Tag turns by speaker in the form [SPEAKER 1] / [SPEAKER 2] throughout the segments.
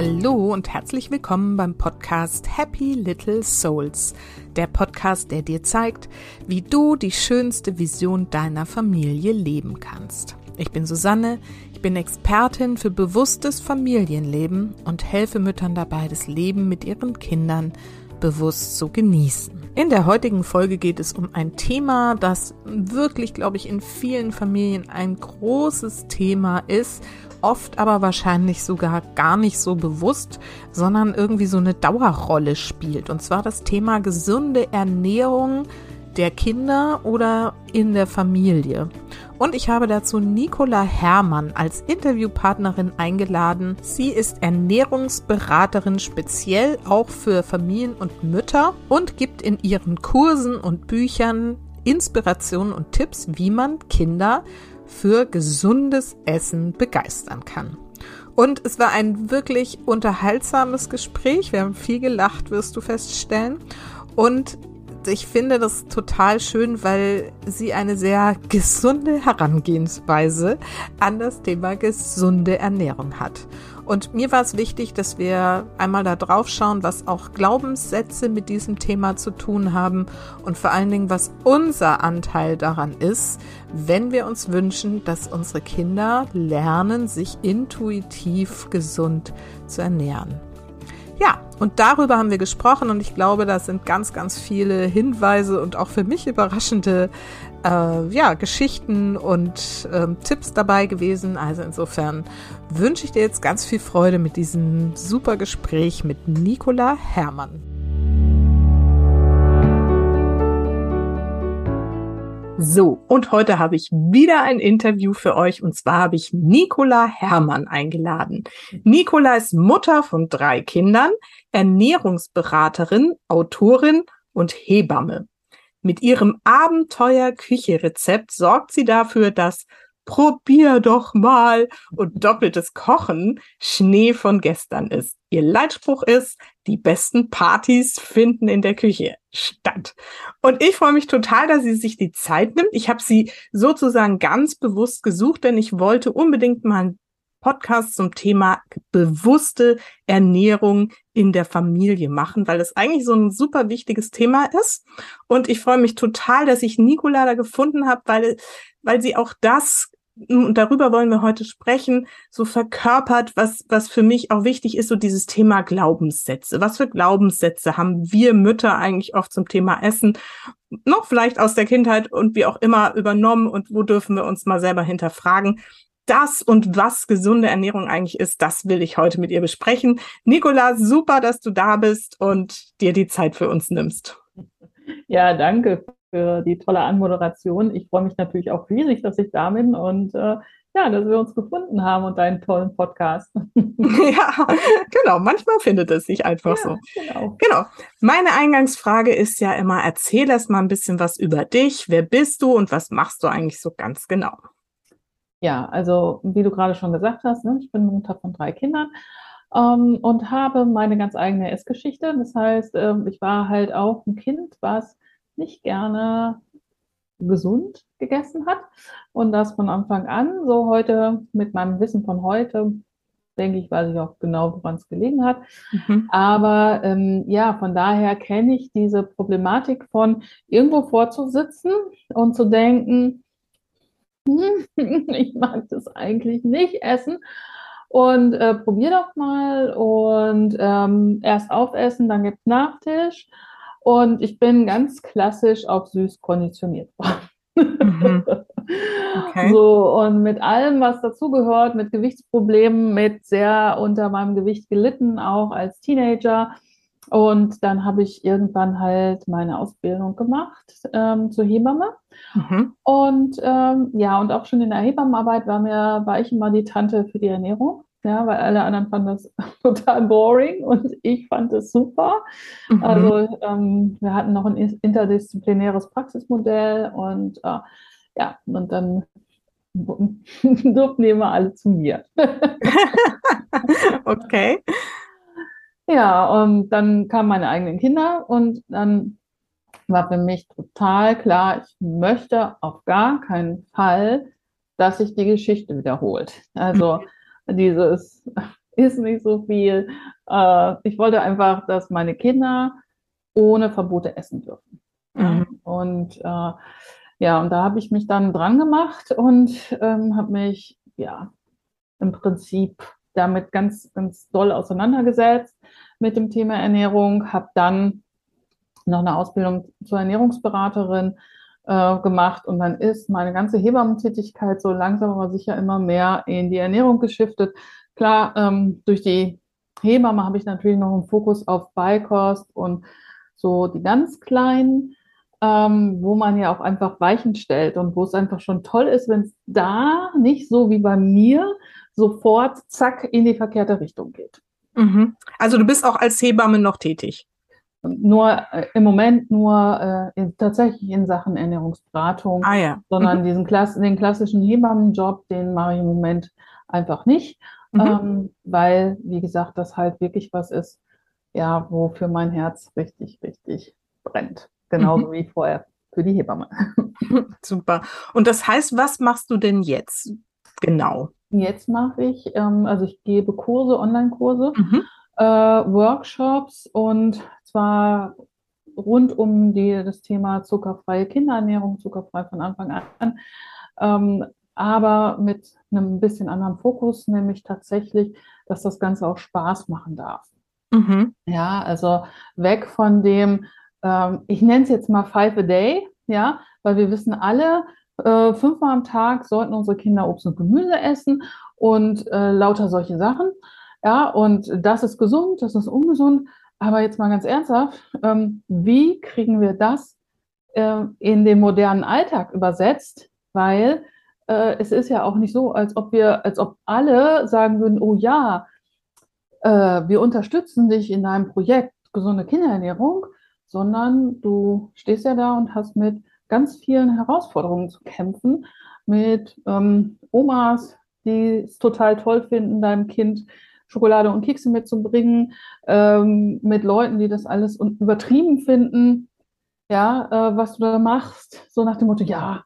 [SPEAKER 1] Hallo und herzlich willkommen beim Podcast Happy Little Souls, der Podcast, der dir zeigt, wie du die schönste Vision deiner Familie leben kannst. Ich bin Susanne, ich bin Expertin für bewusstes Familienleben und helfe Müttern dabei, das Leben mit ihren Kindern bewusst zu genießen. In der heutigen Folge geht es um ein Thema, das wirklich, glaube ich, in vielen Familien ein großes Thema ist oft aber wahrscheinlich sogar gar nicht so bewusst, sondern irgendwie so eine Dauerrolle spielt. Und zwar das Thema gesunde Ernährung der Kinder oder in der Familie. Und ich habe dazu Nicola Herrmann als Interviewpartnerin eingeladen. Sie ist Ernährungsberaterin speziell auch für Familien und Mütter und gibt in ihren Kursen und Büchern Inspirationen und Tipps, wie man Kinder für gesundes Essen begeistern kann. Und es war ein wirklich unterhaltsames Gespräch. Wir haben viel gelacht, wirst du feststellen. Und ich finde das total schön, weil sie eine sehr gesunde Herangehensweise an das Thema gesunde Ernährung hat. Und mir war es wichtig, dass wir einmal da drauf schauen, was auch Glaubenssätze mit diesem Thema zu tun haben und vor allen Dingen, was unser Anteil daran ist, wenn wir uns wünschen, dass unsere Kinder lernen, sich intuitiv gesund zu ernähren. Ja, und darüber haben wir gesprochen und ich glaube, da sind ganz, ganz viele Hinweise und auch für mich überraschende äh, ja, Geschichten und äh, Tipps dabei gewesen. Also insofern wünsche ich dir jetzt ganz viel Freude mit diesem super Gespräch mit Nicola Herrmann. So, und heute habe ich wieder ein Interview für euch und zwar habe ich Nicola Herrmann eingeladen. Nicola ist Mutter von drei Kindern, Ernährungsberaterin, Autorin und Hebamme. Mit ihrem Abenteuer-Küche-Rezept sorgt sie dafür, dass Probier doch mal und doppeltes Kochen Schnee von gestern ist. Ihr Leitspruch ist, die besten Partys finden in der Küche statt. Und ich freue mich total, dass sie sich die Zeit nimmt. Ich habe sie sozusagen ganz bewusst gesucht, denn ich wollte unbedingt mal einen Podcast zum Thema bewusste Ernährung in der Familie machen, weil das eigentlich so ein super wichtiges Thema ist. Und ich freue mich total, dass ich Nicola da gefunden habe, weil, weil sie auch das und darüber wollen wir heute sprechen, so verkörpert, was, was für mich auch wichtig ist, so dieses Thema Glaubenssätze. Was für Glaubenssätze haben wir Mütter eigentlich oft zum Thema Essen, noch vielleicht aus der Kindheit und wie auch immer übernommen und wo dürfen wir uns mal selber hinterfragen? Das und was gesunde Ernährung eigentlich ist, das will ich heute mit ihr besprechen. Nicola, super, dass du da bist und dir die Zeit für uns nimmst.
[SPEAKER 2] Ja, danke für die tolle Anmoderation. Ich freue mich natürlich auch riesig, dass ich da bin und äh, ja, dass wir uns gefunden haben und deinen tollen Podcast.
[SPEAKER 1] ja, genau. Manchmal findet es sich einfach ja, so. Genau. genau. Meine Eingangsfrage ist ja immer, erzähl erst mal ein bisschen was über dich. Wer bist du und was machst du eigentlich so ganz genau?
[SPEAKER 2] Ja, also wie du gerade schon gesagt hast, ne, ich bin Mutter von drei Kindern ähm, und habe meine ganz eigene Essgeschichte. Das heißt, ähm, ich war halt auch ein Kind, was nicht gerne gesund gegessen hat und das von Anfang an. So heute mit meinem Wissen von heute denke ich, weiß ich auch genau, woran es gelegen hat. Mhm. Aber ähm, ja, von daher kenne ich diese Problematik von irgendwo vorzusitzen und zu denken, ich mag das eigentlich nicht essen. Und äh, probier doch mal und ähm, erst aufessen, dann gibt es Nachtisch. Und ich bin ganz klassisch auf süß konditioniert worden. Mhm. Okay. So, und mit allem, was dazugehört, mit Gewichtsproblemen, mit sehr unter meinem Gewicht gelitten, auch als Teenager. Und dann habe ich irgendwann halt meine Ausbildung gemacht ähm, zur Hebamme. Mhm. Und ähm, ja, und auch schon in der Hebammenarbeit war mir, war ich immer die Tante für die Ernährung. Ja, weil alle anderen fanden das total boring und ich fand es super. Mhm. Also ähm, wir hatten noch ein interdisziplinäres Praxismodell und äh, ja, und dann durften die immer alle zu mir.
[SPEAKER 1] okay.
[SPEAKER 2] Ja, und dann kamen meine eigenen Kinder und dann war für mich total klar, ich möchte auf gar keinen Fall, dass sich die Geschichte wiederholt. Also dieses ist nicht so viel. Äh, ich wollte einfach, dass meine Kinder ohne Verbote essen dürfen. Mhm. Und äh, ja, und da habe ich mich dann dran gemacht und ähm, habe mich ja im Prinzip damit ganz, ganz doll auseinandergesetzt mit dem Thema Ernährung, habe dann noch eine Ausbildung zur Ernährungsberaterin äh, gemacht und dann ist meine ganze Hebammentätigkeit so langsam aber sicher immer mehr in die Ernährung geschiftet. Klar, ähm, durch die Hebamme habe ich natürlich noch einen Fokus auf Beikost und so die ganz kleinen, ähm, wo man ja auch einfach Weichen stellt und wo es einfach schon toll ist, wenn es da nicht so wie bei mir sofort zack in die verkehrte Richtung geht.
[SPEAKER 1] Mhm. Also du bist auch als Hebamme noch tätig?
[SPEAKER 2] Nur äh, im Moment nur äh, in, tatsächlich in Sachen Ernährungsberatung,
[SPEAKER 1] ah, ja.
[SPEAKER 2] sondern mhm. diesen Klass den klassischen Hebammenjob, den mache ich im Moment einfach nicht, mhm. ähm, weil, wie gesagt, das halt wirklich was ist, ja, wofür mein Herz richtig, richtig brennt. Genauso mhm. wie vorher für die Hebamme.
[SPEAKER 1] Super. Und das heißt, was machst du denn jetzt genau?
[SPEAKER 2] Jetzt mache ich, ähm, also ich gebe Kurse, Online-Kurse, mhm. äh, Workshops und zwar rund um die, das Thema zuckerfreie Kinderernährung, zuckerfrei von Anfang an, ähm, aber mit einem bisschen anderen Fokus, nämlich tatsächlich, dass das Ganze auch Spaß machen darf. Mhm. Ja, also weg von dem, ähm, ich nenne es jetzt mal Five a Day, ja, weil wir wissen alle, äh, fünfmal am Tag sollten unsere Kinder Obst und Gemüse essen und äh, lauter solche Sachen. Ja, und das ist gesund, das ist ungesund. Aber jetzt mal ganz ernsthaft, ähm, wie kriegen wir das äh, in den modernen Alltag übersetzt? Weil äh, es ist ja auch nicht so, als ob wir, als ob alle sagen würden, oh ja, äh, wir unterstützen dich in deinem Projekt gesunde Kinderernährung, sondern du stehst ja da und hast mit ganz vielen Herausforderungen zu kämpfen mit ähm, Omas, die es total toll finden, deinem Kind Schokolade und Kekse mitzubringen, ähm, mit Leuten, die das alles übertrieben finden, ja, äh, was du da machst, so nach dem Motto, ja,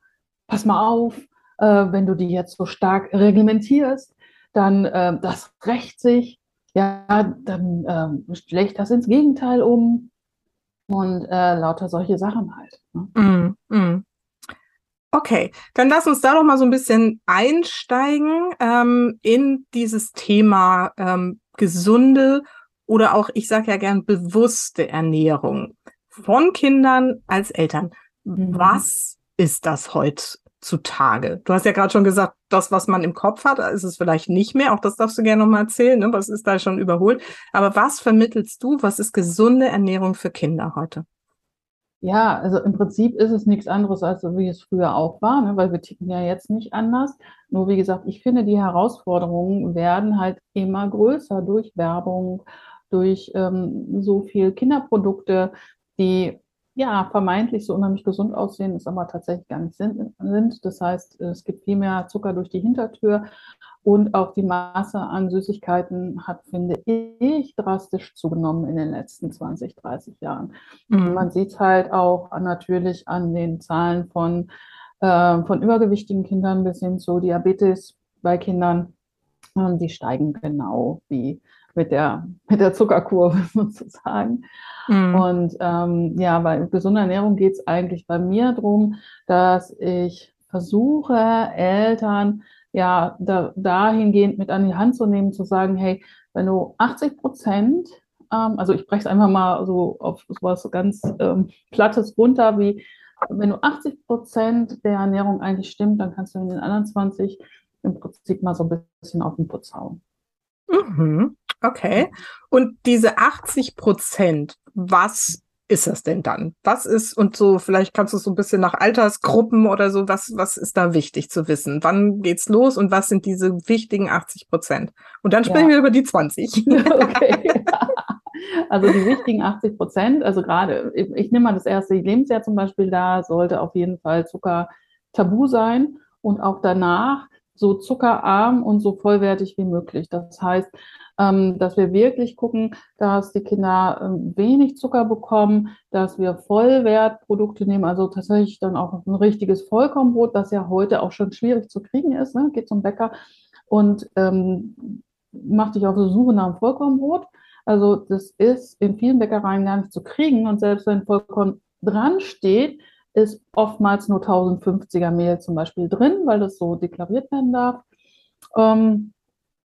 [SPEAKER 2] pass mal auf, äh, wenn du die jetzt so stark reglementierst, dann äh, das rächt sich, ja, dann äh, schlägt das ins Gegenteil um und äh, lauter solche Sachen halt. Ne? Mm, mm.
[SPEAKER 1] Okay, dann lass uns da doch mal so ein bisschen einsteigen ähm, in dieses Thema ähm, gesunde oder auch, ich sage ja gern, bewusste Ernährung von Kindern als Eltern. Mhm. Was ist das heute heutzutage? Du hast ja gerade schon gesagt, das, was man im Kopf hat, ist es vielleicht nicht mehr. Auch das darfst du gerne nochmal erzählen. Ne? Was ist da schon überholt? Aber was vermittelst du? Was ist gesunde Ernährung für Kinder heute?
[SPEAKER 2] Ja, also im Prinzip ist es nichts anderes, als wie es früher auch war, ne? weil wir ticken ja jetzt nicht anders. Nur wie gesagt, ich finde, die Herausforderungen werden halt immer größer durch Werbung, durch ähm, so viel Kinderprodukte, die ja, vermeintlich so unheimlich gesund aussehen, es aber tatsächlich gar nicht sind. Das heißt, es gibt viel mehr Zucker durch die Hintertür und auch die Masse an Süßigkeiten hat, finde ich, drastisch zugenommen in den letzten 20, 30 Jahren. Mhm. Man sieht es halt auch natürlich an den Zahlen von, äh, von übergewichtigen Kindern bis hin zu Diabetes bei Kindern. Und die steigen genau wie mit der, mit der Zuckerkurve sozusagen. Mhm. Und ähm, ja, bei gesunder Ernährung geht es eigentlich bei mir darum, dass ich versuche, Eltern ja da, dahingehend mit an die Hand zu nehmen, zu sagen, hey, wenn du 80 Prozent, ähm, also ich breche es einfach mal so auf was ganz ähm, Plattes runter, wie wenn du 80 Prozent der Ernährung eigentlich stimmt, dann kannst du in den anderen 20 im Prinzip mal so ein bisschen auf den Putz hauen.
[SPEAKER 1] Mhm. Okay. Und diese 80 Prozent, was ist das denn dann? Was ist, und so, vielleicht kannst du es so ein bisschen nach Altersgruppen oder so, was, was ist da wichtig zu wissen? Wann geht's los und was sind diese wichtigen 80 Prozent? Und dann sprechen ja. wir über die 20. Okay.
[SPEAKER 2] Also die wichtigen 80 Prozent, also gerade, ich, ich nehme mal das erste Lebensjahr zum Beispiel, da sollte auf jeden Fall Zucker tabu sein und auch danach so zuckerarm und so vollwertig wie möglich. Das heißt, dass wir wirklich gucken, dass die Kinder ähm, wenig Zucker bekommen, dass wir Vollwertprodukte nehmen, also tatsächlich dann auch ein richtiges Vollkornbrot, das ja heute auch schon schwierig zu kriegen ist, ne? geht zum Bäcker und ähm, mach dich auf die Suche nach einem Vollkornbrot. Also das ist in vielen Bäckereien gar nicht zu kriegen und selbst wenn Vollkorn dran steht, ist oftmals nur 1050er Mehl zum Beispiel drin, weil das so deklariert werden darf. Ähm,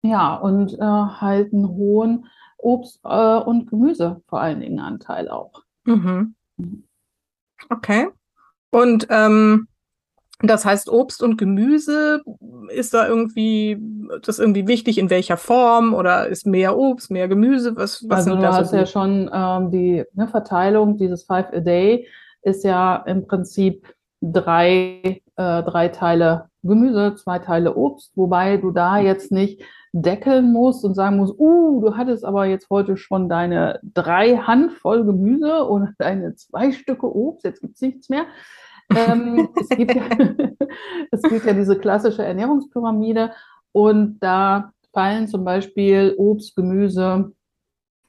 [SPEAKER 2] ja, und äh, halt einen hohen Obst- äh, und Gemüse vor allen Dingen Anteil auch.
[SPEAKER 1] Mhm. Okay. Und ähm, das heißt, Obst und Gemüse, ist da irgendwie, das irgendwie wichtig, in welcher Form oder ist mehr Obst, mehr Gemüse? Was, was
[SPEAKER 2] also du
[SPEAKER 1] da
[SPEAKER 2] hast
[SPEAKER 1] so
[SPEAKER 2] ja schon ähm, die ne, Verteilung, dieses Five a Day ist ja im Prinzip drei, äh, drei Teile Gemüse, zwei Teile Obst, wobei du da jetzt nicht deckeln musst und sagen musst, uh, du hattest aber jetzt heute schon deine drei Handvoll Gemüse und deine zwei Stücke Obst, jetzt gibt's nichts mehr. Ähm, es, gibt ja, es gibt ja diese klassische Ernährungspyramide und da fallen zum Beispiel Obst, Gemüse,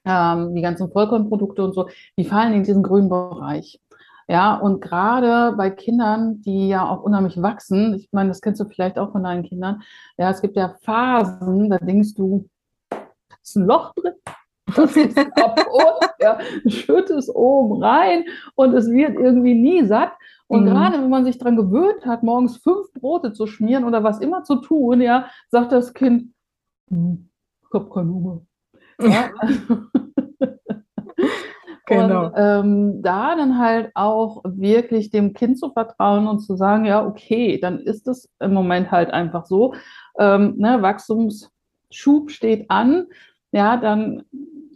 [SPEAKER 2] ähm, die ganzen Vollkornprodukte und so, die fallen in diesen grünen Bereich. Ja, und gerade bei Kindern, die ja auch unheimlich wachsen, ich meine, das kennst du vielleicht auch von deinen Kindern, ja, es gibt ja Phasen, da denkst du, da ist ein Loch drin, das ist kaputt, ja, schütt es oben rein und es wird irgendwie nie satt. Und
[SPEAKER 1] Mhm.
[SPEAKER 2] gerade wenn man sich daran gewöhnt hat, morgens fünf Brote zu schmieren oder was immer zu tun, ja, sagt das Kind, hm, ich habe keinen Hunger. Ja?
[SPEAKER 1] Genau.
[SPEAKER 2] Und ähm, da dann halt auch wirklich dem Kind zu vertrauen und zu sagen, ja, okay, dann ist es im Moment halt einfach so. Ähm, ne, Wachstumsschub steht an, ja, dann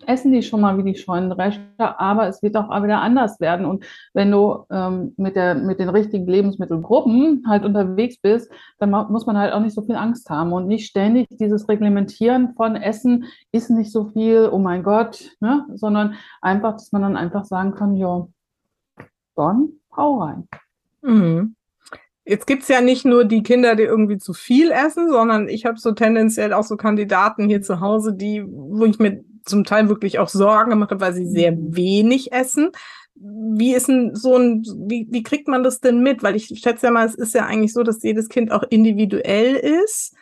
[SPEAKER 2] essen die schon mal wie die Scheunendrescher, aber es wird auch wieder anders werden. Und wenn du ähm, mit der, mit den richtigen Lebensmittelgruppen halt unterwegs bist, dann muss man halt auch nicht so viel Angst haben und nicht ständig dieses Reglementieren von Essen ist nicht so viel, oh mein Gott, ne? sondern einfach, dass man dann einfach sagen kann, ja, dann hau rein.
[SPEAKER 1] Mhm. Jetzt gibt's ja nicht nur die Kinder, die irgendwie zu viel essen, sondern ich habe so tendenziell auch so Kandidaten hier zu Hause, die, wo ich mir zum Teil wirklich auch Sorgen gemacht habe, weil sie sehr
[SPEAKER 2] Mhm.
[SPEAKER 1] wenig essen. Wie ist denn so ein, wie, wie kriegt man das denn mit? Weil ich schätze ja mal, es ist ja eigentlich so, dass jedes Kind auch individuell ist.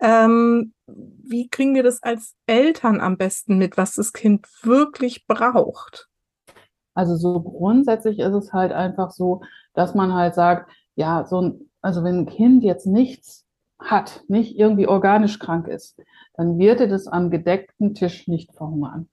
[SPEAKER 1] Ähm, wie kriegen wir das als Eltern am besten mit, was das Kind wirklich braucht?
[SPEAKER 2] Also so grundsätzlich ist es halt einfach so, dass man halt sagt, ja, so ein, also wenn ein Kind jetzt nichts hat, nicht irgendwie organisch krank ist, dann wird er das am gedeckten Tisch nicht verhungern.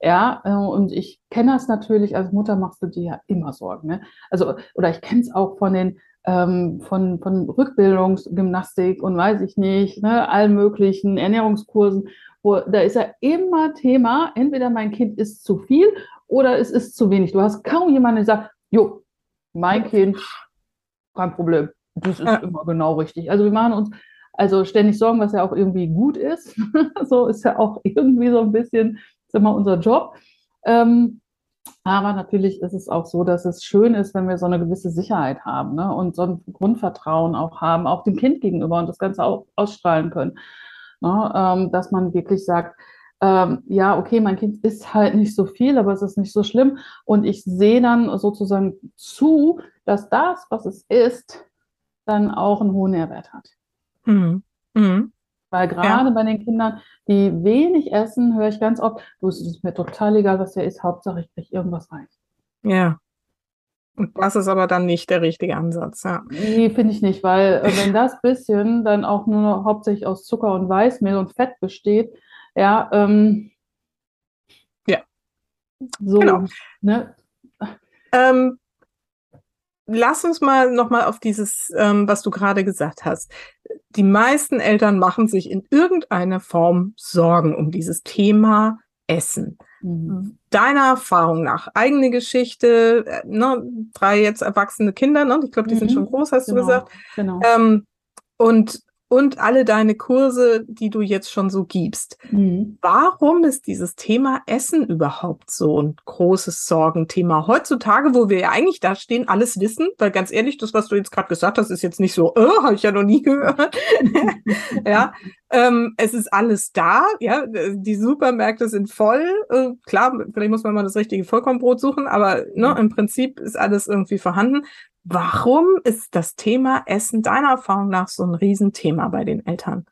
[SPEAKER 2] Ja, äh, und ich kenne das natürlich, als Mutter machst du dir ja immer Sorgen, ne? Also, oder ich kenne es auch von den, ähm, von, von Rückbildungsgymnastik und weiß ich nicht, ne, allen möglichen Ernährungskursen, wo, da ist ja immer Thema, entweder mein Kind isst zu viel oder es ist zu wenig. Du hast kaum jemanden, der sagt, jo, mein Kind, kein Problem, das ist
[SPEAKER 1] Ja.
[SPEAKER 2] immer genau richtig. Also wir machen uns also ständig Sorgen, was ja auch irgendwie gut ist. so ist ja auch irgendwie so ein bisschen, sag mal, unser Job. Ähm, aber natürlich ist es auch so, dass es schön ist, wenn wir so eine gewisse Sicherheit haben ne? und so ein Grundvertrauen auch haben, auch dem Kind gegenüber und das Ganze auch ausstrahlen können. Ne? Ähm, dass man wirklich sagt, ähm, ja, okay, mein Kind isst halt nicht so viel, aber es ist nicht so schlimm. Und ich sehe dann sozusagen zu, dass das, was es isst, dann auch einen hohen Nährwert hat.
[SPEAKER 1] Mhm. Mhm.
[SPEAKER 2] Weil gerade bei den Kindern, die wenig essen, höre ich ganz oft, du, es ist mir total egal, was der isst, Hauptsache ich kriege irgendwas rein.
[SPEAKER 1] Ja. Und das ist aber dann nicht der richtige Ansatz, ja.
[SPEAKER 2] Nee, finde ich nicht, weil äh, wenn das bisschen dann auch nur noch hauptsächlich aus Zucker und Weißmehl und Fett besteht, ja, ähm,
[SPEAKER 1] Ja.
[SPEAKER 2] so,
[SPEAKER 1] Genau.
[SPEAKER 2] ne?
[SPEAKER 1] Ähm, lass uns mal nochmal auf dieses, ähm, was du gerade gesagt hast. Die meisten Eltern machen sich in irgendeiner Form Sorgen um dieses Thema Essen.
[SPEAKER 2] Mhm.
[SPEAKER 1] Deiner Erfahrung nach, eigene Geschichte, äh, ne, drei jetzt erwachsene Kinder, ne? Ich glaube, die sind
[SPEAKER 2] Mhm.
[SPEAKER 1] schon groß, hast du
[SPEAKER 2] Genau,
[SPEAKER 1] gesagt.
[SPEAKER 2] genau.
[SPEAKER 1] Ähm, und, und alle deine Kurse, die du jetzt schon so gibst.
[SPEAKER 2] Mhm.
[SPEAKER 1] Warum ist dieses Thema Essen überhaupt so ein großes Sorgenthema heutzutage, wo wir ja eigentlich da stehen, alles wissen? Weil ganz ehrlich, das, was du jetzt gerade gesagt hast, ist jetzt nicht so, äh, habe ich ja noch nie gehört. ja, ähm, es ist alles da. Ja, die Supermärkte sind voll. Äh, klar, vielleicht muss man mal das richtige Vollkornbrot suchen, aber ne, im Prinzip ist alles irgendwie vorhanden. Warum ist das Thema Essen deiner Erfahrung nach so ein Riesenthema bei den Eltern?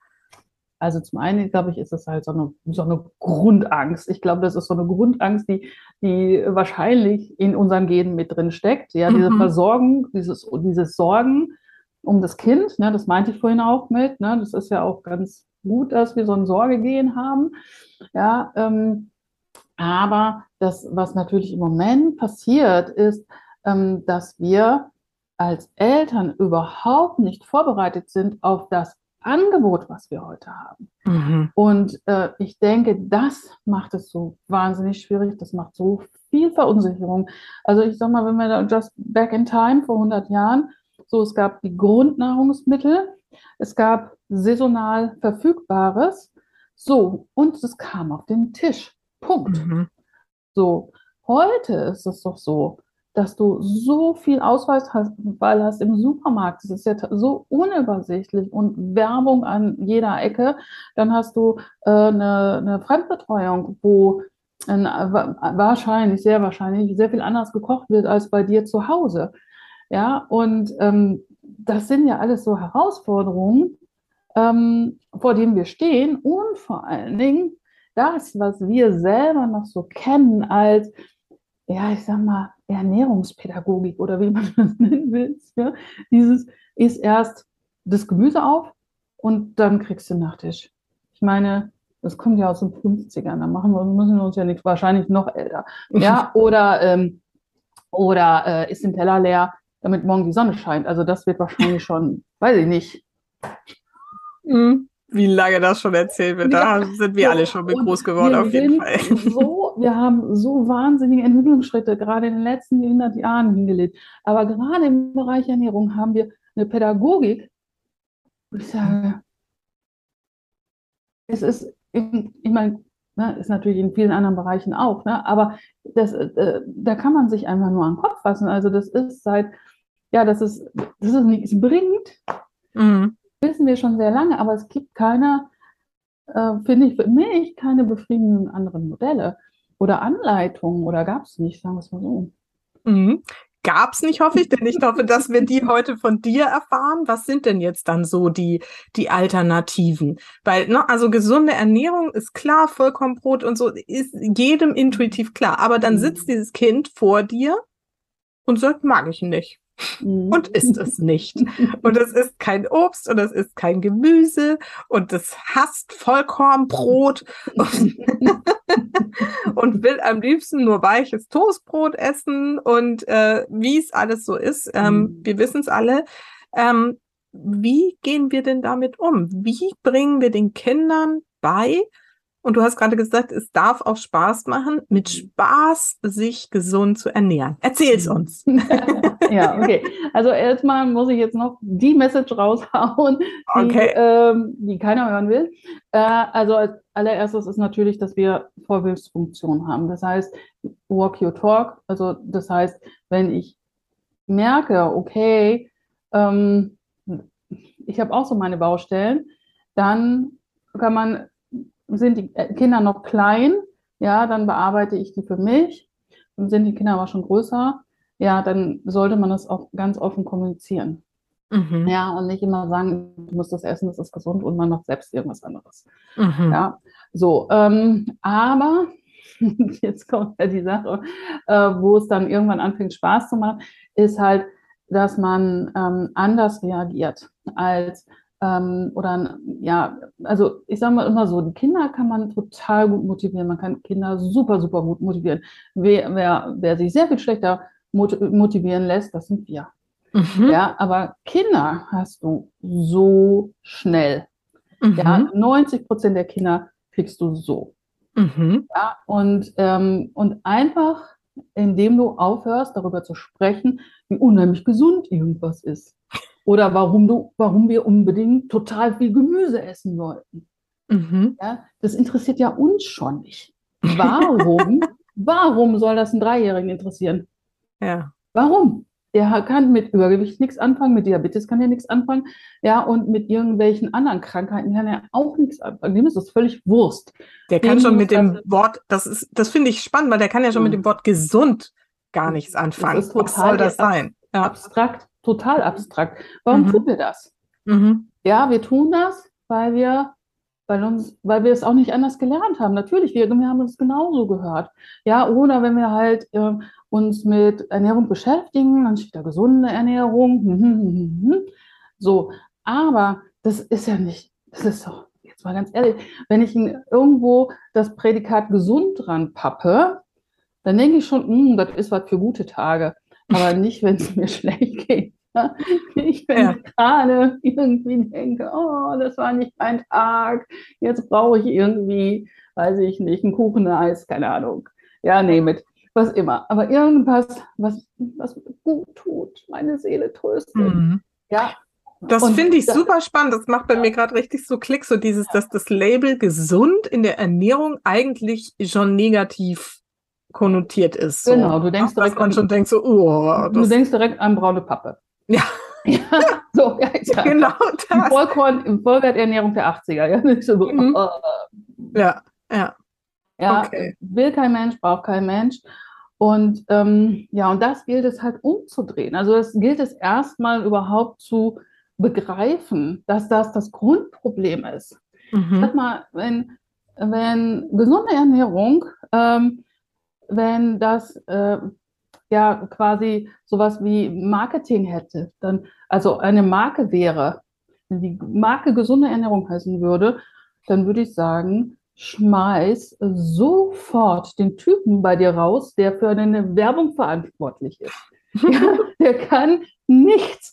[SPEAKER 2] Also zum einen, glaube ich, ist es halt so eine, so eine Grundangst. Ich glaube, das ist so eine Grundangst, die, die wahrscheinlich in unseren Genen mit drin steckt. Ja, diese
[SPEAKER 1] Mhm.
[SPEAKER 2] Versorgung, dieses, dieses Sorgen um das Kind, ne, das meinte ich vorhin auch mit. Ne, das ist ja auch ganz gut, dass wir so ein Sorgegehen haben. Ja, ähm, aber das, was natürlich im Moment passiert, ist, ähm, dass wir als Eltern überhaupt nicht vorbereitet sind auf das Angebot, was wir heute haben.
[SPEAKER 1] Mhm.
[SPEAKER 2] Und äh, ich denke, das macht es so wahnsinnig schwierig. Das macht so viel Verunsicherung. Also ich sag mal, wenn wir da just back in time vor 100 Jahren, so es gab die Grundnahrungsmittel, es gab saisonal Verfügbares, so und es kam auf den Tisch. Punkt.
[SPEAKER 1] Mhm.
[SPEAKER 2] So, heute ist es doch so, dass du so viel Ausweis hast, im Supermarkt. Das ist ja so unübersichtlich und Werbung an jeder Ecke. Dann hast du äh, eine, eine Fremdbetreuung, wo wa- wahrscheinlich, sehr wahrscheinlich, sehr viel anders gekocht wird als bei dir zu Hause. Ja, und ähm, das sind ja alles so Herausforderungen, ähm, vor denen wir stehen und vor allen Dingen das, was wir selber noch so kennen als, ja, ich sag mal, Ernährungspädagogik oder wie man das nennen will, ja, dieses ist erst das Gemüse auf und dann kriegst du Nachtisch. Ich meine, das kommt ja aus den 50ern, da machen wir, müssen wir uns ja nicht, wahrscheinlich noch älter. Ja, oder, ähm, oder äh, ist den Teller leer, damit morgen die Sonne scheint. Also das wird wahrscheinlich schon, weiß ich nicht,
[SPEAKER 1] Mhm. Wie lange das schon erzählt wird, da sind wir alle schon mit
[SPEAKER 2] Und
[SPEAKER 1] groß geworden, auf jeden Fall.
[SPEAKER 2] So, wir haben so wahnsinnige Entwicklungsschritte gerade in den letzten 100 Jahren hingelegt. Aber gerade im Bereich Ernährung haben wir eine Pädagogik, wo ich sage, es ist, ich meine, ne, ist natürlich in vielen anderen Bereichen auch, ne, aber das, äh, da kann man sich einfach nur an den Kopf fassen. Also das ist seit, ja, das ist, das ist nichts bringt,
[SPEAKER 1] Mhm.
[SPEAKER 2] Wissen wir schon sehr lange, aber es gibt keine, äh, finde ich für mich, keine befriedigenden anderen Modelle oder Anleitungen oder gab es nicht, sagen wir es mal so.
[SPEAKER 1] Mhm. Gab's nicht, hoffe ich, denn ich hoffe, dass wir die heute von dir erfahren. Was sind denn jetzt dann so die, die Alternativen? Weil, ne, also gesunde Ernährung ist klar, Vollkornbrot und so, ist jedem intuitiv klar. Aber dann
[SPEAKER 2] Mhm.
[SPEAKER 1] sitzt dieses Kind vor dir und sagt, mag ich nicht.
[SPEAKER 2] Mhm.
[SPEAKER 1] Und isst es nicht. Und es ist kein Obst und es ist kein Gemüse und es hasst Vollkornbrot und, und will am liebsten nur weiches Toastbrot essen und äh, wie es alles so ist. Ähm,
[SPEAKER 2] Mhm.
[SPEAKER 1] Wir wissen es alle. Ähm, wie gehen wir denn damit um? Wie bringen wir den Kindern bei? Und du hast gerade gesagt, es darf auch Spaß machen, mit Spaß sich gesund zu ernähren. Erzähl's uns.
[SPEAKER 2] ja, okay. Also erstmal muss ich jetzt noch die Message raushauen, die,
[SPEAKER 1] Okay.
[SPEAKER 2] ähm, die keiner hören will. Äh, also als allererstes ist natürlich, dass wir Vorbildfunktion haben. Das heißt, walk your talk. Also das heißt, wenn ich merke, okay, ähm, ich habe auch so meine Baustellen, dann kann man, sind die Kinder noch klein, ja, dann bearbeite ich die für mich. Und sind die Kinder aber schon größer, ja, dann sollte man das auch ganz offen kommunizieren.
[SPEAKER 1] Mhm.
[SPEAKER 2] Ja, und nicht immer sagen, du musst das essen, das ist gesund und man macht selbst irgendwas anderes.
[SPEAKER 1] Mhm.
[SPEAKER 2] Ja, so, ähm, aber jetzt kommt ja die Sache, äh, wo es dann irgendwann anfängt Spaß zu machen, ist halt, dass man ähm, anders reagiert als ähm, oder ja, also ich sage mal immer so, die Kinder kann man total gut motivieren, man kann Kinder super, super gut motivieren. Wer, wer, wer sich sehr viel schlechter mot motivieren lässt, das sind wir.
[SPEAKER 1] Mhm.
[SPEAKER 2] Ja, aber Kinder hast du so schnell.
[SPEAKER 1] Mhm.
[SPEAKER 2] Ja, 90 Prozent der Kinder kriegst du so.
[SPEAKER 1] Mhm.
[SPEAKER 2] Ja, und, ähm, und einfach, indem du aufhörst, darüber zu sprechen, wie unheimlich gesund irgendwas ist. Oder warum du, warum wir unbedingt total viel Gemüse essen sollten.
[SPEAKER 1] Mhm.
[SPEAKER 2] Ja, das interessiert ja uns schon nicht. Warum, warum soll das einen Dreijährigen interessieren?
[SPEAKER 1] Ja.
[SPEAKER 2] Warum? Der kann mit Übergewicht nichts anfangen, mit Diabetes kann er nichts anfangen, ja, und mit irgendwelchen anderen Krankheiten kann er auch nichts anfangen. Dem ist das völlig Wurst.
[SPEAKER 1] Der kann
[SPEAKER 2] Dem
[SPEAKER 1] schon mit dem Wort, das ist, das finde ich spannend, weil der kann ja schon mit
[SPEAKER 2] Mhm.
[SPEAKER 1] dem Wort gesund gar nichts anfangen. Was soll das sein? Ja.
[SPEAKER 2] Abstrakt, total abstrakt. Warum
[SPEAKER 1] Mhm.
[SPEAKER 2] tun wir das?
[SPEAKER 1] Mhm.
[SPEAKER 2] Ja, wir tun das, weil wir weil uns, weil wir es auch nicht anders gelernt haben. Natürlich, wir, wir haben uns genauso gehört. Ja, oder wenn wir halt äh, uns mit Ernährung beschäftigen, dann steht da gesunde Ernährung. So, aber das ist ja nicht, das ist so, jetzt mal ganz ehrlich, wenn ich irgendwo das Prädikat gesund dran pappe, dann denke ich schon, hm, das ist was für gute Tage. Aber nicht, wenn es mir schlecht geht. Ich bin ja. gerade irgendwie denke, oh, das war nicht mein Tag. Jetzt brauche ich irgendwie, weiß ich nicht, ein Kucheneis, keine Ahnung. Ja, nee, mit was immer. Aber irgendwas, was, was gut tut, meine Seele tröstet. Mhm.
[SPEAKER 1] Ja. Das finde ich super spannend. Das macht bei ja. mir gerade richtig so Klick, so dieses, dass das Label gesund in der Ernährung eigentlich schon negativ konnotiert ist.
[SPEAKER 2] So. Genau, du denkst
[SPEAKER 1] direkt an, schon denkst so, oh,
[SPEAKER 2] du denkst direkt an braune Pappe.
[SPEAKER 1] Ja.
[SPEAKER 2] ja so, ja, ja.
[SPEAKER 1] Genau
[SPEAKER 2] das. Vollkorn, Vollwerternährung der 80er. Ja, so,
[SPEAKER 1] mhm. oh. ja, ja.
[SPEAKER 2] Ja, okay. will kein Mensch, braucht kein Mensch. Und ähm, ja, und das gilt es halt umzudrehen. Also es gilt es erstmal überhaupt zu begreifen, dass das das Grundproblem ist. Mhm. Sag mal, wenn, wenn gesunde Ernährung ähm, wenn das äh, ja quasi sowas wie Marketing hätte, dann also eine Marke wäre, wenn die Marke gesunde Ernährung heißen würde, dann würde ich sagen, schmeiß sofort den Typen bei dir raus, der für eine Werbung verantwortlich ist. ja, der kann nichts.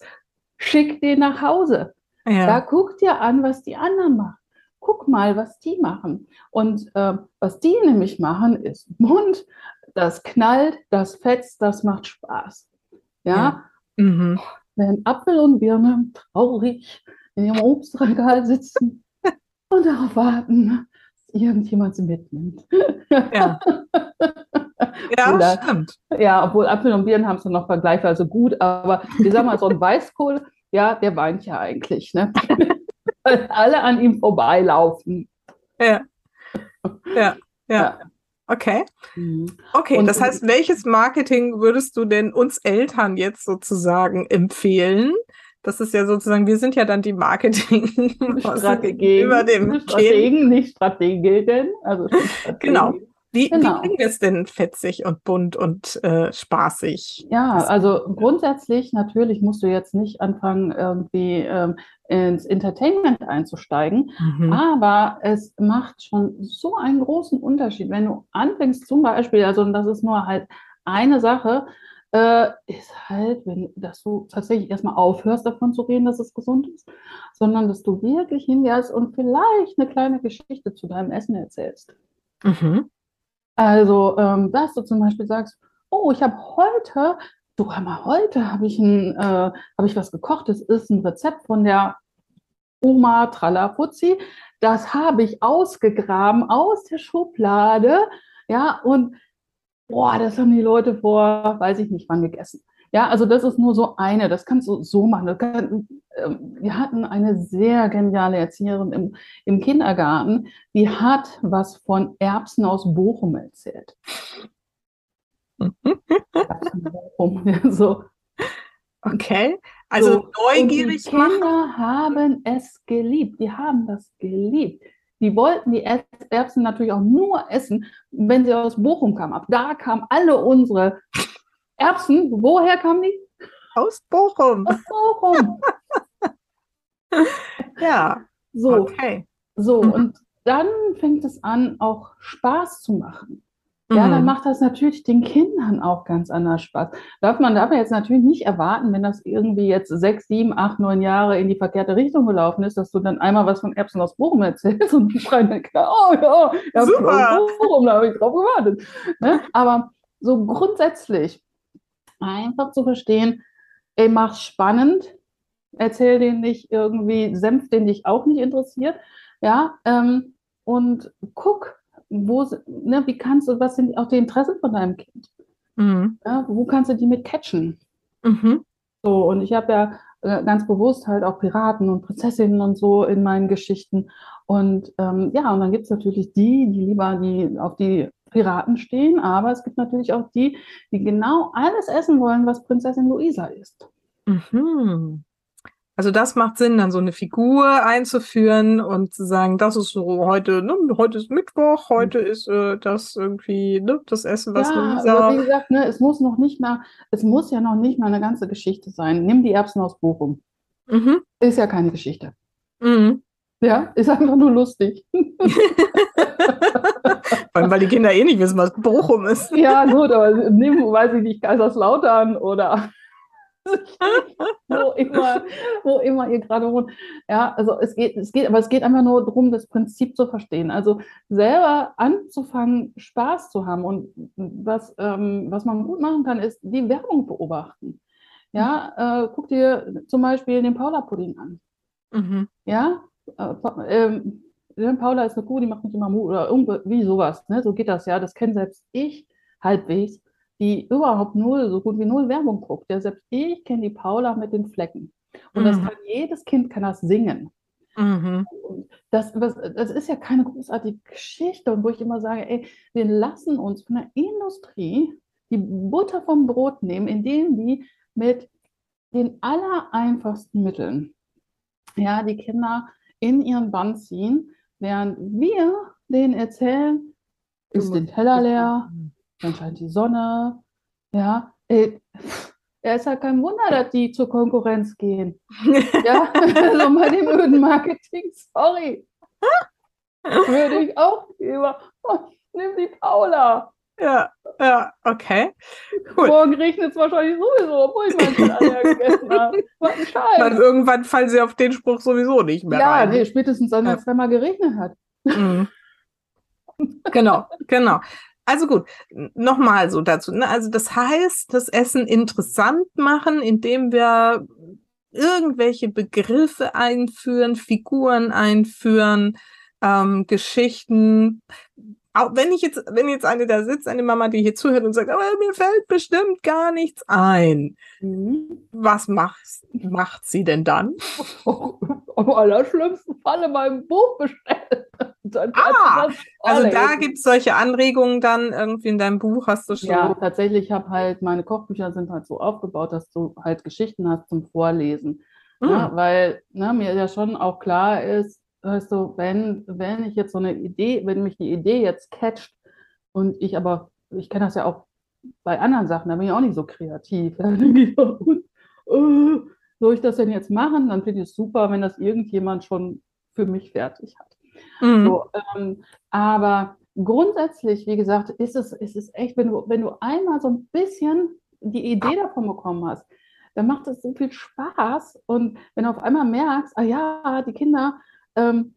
[SPEAKER 2] Schick den nach Hause. Ja. Da guck dir an, was die anderen machen. Guck mal, was die machen. Und äh, was die nämlich machen, ist Mund, das knallt, das fetzt, das macht Spaß. Ja. ja. Mhm. Wenn Apfel und Birne traurig in ihrem Obstregal sitzen und darauf warten, dass irgendjemand sie mitnimmt.
[SPEAKER 1] Ja. Ja, Oder, stimmt.
[SPEAKER 2] Ja, obwohl Apfel und Birnen haben es noch vergleichsweise gut, aber ich sag mal, so ein Weißkohl, ja, der weint ja eigentlich, ne? Weil alle an ihm vorbeilaufen.
[SPEAKER 1] Ja. Ja, ja. ja. Okay. Mhm. Okay, und, das heißt, welches Marketing würdest du denn uns Eltern jetzt sozusagen empfehlen? Das ist ja sozusagen, wir sind ja dann die Marketing
[SPEAKER 2] Strategien über dem Strategen, nicht Strategien. Also
[SPEAKER 1] genau. Wie, genau. wie klingt es denn fetzig und bunt und äh, spaßig?
[SPEAKER 2] Ja, also grundsätzlich natürlich musst du jetzt nicht anfangen, irgendwie ähm, ins Entertainment einzusteigen, mhm. aber es macht schon so einen großen Unterschied, wenn du anfängst zum Beispiel, also das ist nur halt eine Sache, äh, ist halt, wenn, dass du tatsächlich erstmal aufhörst davon zu reden, dass es gesund ist, sondern dass du wirklich hingehst und vielleicht eine kleine Geschichte zu deinem Essen erzählst. Mhm. Also, ähm, dass du zum Beispiel sagst, oh, ich habe heute, du mal, heute habe ich, äh, hab ich was gekocht, das ist ein Rezept von der Oma Tralapuzzi, das habe ich ausgegraben aus der Schublade, ja, und boah, das haben die Leute vor, weiß ich nicht wann gegessen. Ja, also das ist nur so eine, das kannst du so machen. Kann, äh, wir hatten eine sehr geniale Erzieherin im, im Kindergarten, die hat was von Erbsen aus Bochum erzählt.
[SPEAKER 1] Erbsen Bochum, so. Okay, also so, neugierig
[SPEAKER 2] und die Kinder haben es geliebt, die haben das geliebt. Die wollten die Erbsen natürlich auch nur essen, wenn sie aus Bochum kamen. Ab da kamen alle unsere Erbsen, woher kamen die?
[SPEAKER 1] Aus Bochum.
[SPEAKER 2] Aus Bochum.
[SPEAKER 1] ja.
[SPEAKER 2] So. Okay. So, mhm. und dann fängt es an, auch Spaß zu machen. Ja, dann mhm. macht das natürlich den Kindern auch ganz anders Spaß. Darf man darf jetzt natürlich nicht erwarten, wenn das irgendwie jetzt sechs, sieben, acht, neun Jahre in die verkehrte Richtung gelaufen ist, dass du dann einmal was von Erbsen aus Bochum erzählst und die schreien dann klar, oh ja, Erbsen aus Bochum, da habe ich drauf gewartet. Ne? Aber so grundsätzlich einfach zu verstehen, ey, mach's spannend, erzähl den nicht irgendwie Senf, den dich auch nicht interessiert, ja, ähm, und guck, wo, ne, wie kannst du, was sind auch die Interessen von deinem Kind? Mhm. Ja, wo kannst du die mit catchen? Mhm. So, und ich habe ja äh, ganz bewusst halt auch Piraten und Prinzessinnen und so in meinen Geschichten. Und ähm, ja, und dann gibt es natürlich die, die lieber die auf die Piraten stehen, aber es gibt natürlich auch die, die genau alles essen wollen, was Prinzessin Luisa isst.
[SPEAKER 1] Mhm. Also das macht Sinn, dann so eine Figur einzuführen und zu sagen, das ist so heute, ne, heute ist Mittwoch, heute ist äh, das irgendwie ne, das Essen, was
[SPEAKER 2] Ja,
[SPEAKER 1] Luisa.
[SPEAKER 2] aber wie gesagt, ne, es muss noch nicht mal, es muss ja noch nicht mal eine ganze Geschichte sein. Nimm die Erbsen aus Bochum.
[SPEAKER 1] Mhm.
[SPEAKER 2] Ist ja keine Geschichte.
[SPEAKER 1] Mhm.
[SPEAKER 2] Ja, ist einfach nur lustig.
[SPEAKER 1] Weil die Kinder eh nicht wissen, was Bochum ist.
[SPEAKER 2] Ja, gut, aber nimm, weiß ich nicht, Kaiserslautern oder wo immer, wo immer ihr gerade wohnt. Ja, also es geht, es geht, aber es geht einfach nur darum, das Prinzip zu verstehen. Also selber anzufangen, Spaß zu haben. Und was, ähm, was man gut machen kann, ist die Werbung beobachten. Ja, äh, guck dir zum Beispiel den Paula-Pudding an.
[SPEAKER 1] Mhm.
[SPEAKER 2] Ja, äh, Pa- ja, Paula ist eine Kuh, die macht nicht immer Mut oder irgendwie sowas. Ne? So geht das ja. Das kenne selbst ich halbwegs, die überhaupt null, so gut wie null Werbung guckt. Ja, selbst ich kenne die Paula mit den Flecken. Und das
[SPEAKER 1] Mhm.
[SPEAKER 2] kann jedes Kind kann das singen.
[SPEAKER 1] Mhm.
[SPEAKER 2] Das, was, das ist ja keine großartige Geschichte. Und wo ich immer sage, ey, wir lassen uns von der Industrie die Butter vom Brot nehmen, indem die mit den allereinfachsten Mitteln ja, die Kinder in ihren Bann ziehen, während wir denen erzählen, ist den Teller leer, dann scheint die Sonne, ja, ey, ja, ist ja kein Wunder, dass die zur Konkurrenz gehen. Ja, also bei dem öden Marketing, sorry, würde ich auch lieber, oh, nimm die Paula.
[SPEAKER 1] Ja, ja, okay. Cool.
[SPEAKER 2] Morgen regnet es wahrscheinlich sowieso, obwohl ich meinen Teller gegessen habe. Was ein
[SPEAKER 1] Dann
[SPEAKER 2] Scheiß.
[SPEAKER 1] irgendwann fallen sie auf den Spruch sowieso nicht mehr
[SPEAKER 2] Ja,
[SPEAKER 1] rein.
[SPEAKER 2] nee, spätestens dann, wenn es einmal geregnet hat.
[SPEAKER 1] Mhm. Genau, genau. Also gut, nochmal so dazu. Ne? Also das heißt, das Essen interessant machen, indem wir irgendwelche Begriffe einführen, Figuren einführen, ähm, Geschichten. Auch wenn ich jetzt, wenn jetzt eine da sitzt, eine Mama, die hier zuhört und sagt, aber mir fällt bestimmt gar nichts ein.
[SPEAKER 2] Mhm.
[SPEAKER 1] Was macht, macht sie denn dann?
[SPEAKER 2] Am allerschlimmsten Falle mein Buch bestellen.
[SPEAKER 1] Ah, Also da
[SPEAKER 2] lesen.
[SPEAKER 1] gibt's solche Anregungen dann irgendwie in deinem Buch, hast du schon.
[SPEAKER 2] Ja, tatsächlich, ich habe halt, meine Kochbücher sind halt so aufgebaut, dass du halt Geschichten hast zum Vorlesen.
[SPEAKER 1] Hm.
[SPEAKER 2] Ja, weil ne, mir ja schon auch klar ist, weißt du, wenn, wenn ich jetzt so eine Idee, wenn mich die Idee jetzt catcht und ich aber, ich kenne das ja auch bei anderen Sachen, da bin ich auch nicht so kreativ. Denke ich, äh, soll ich das denn jetzt machen? Dann finde ich es super, wenn das irgendjemand schon für mich fertig hat.
[SPEAKER 1] Mhm.
[SPEAKER 2] So, ähm, aber grundsätzlich, wie gesagt, ist es, ist es echt, wenn du, wenn du einmal so ein bisschen die Idee davon bekommen hast, dann macht es so viel Spaß. Und wenn du auf einmal merkst, ah ja, die Kinder, ähm,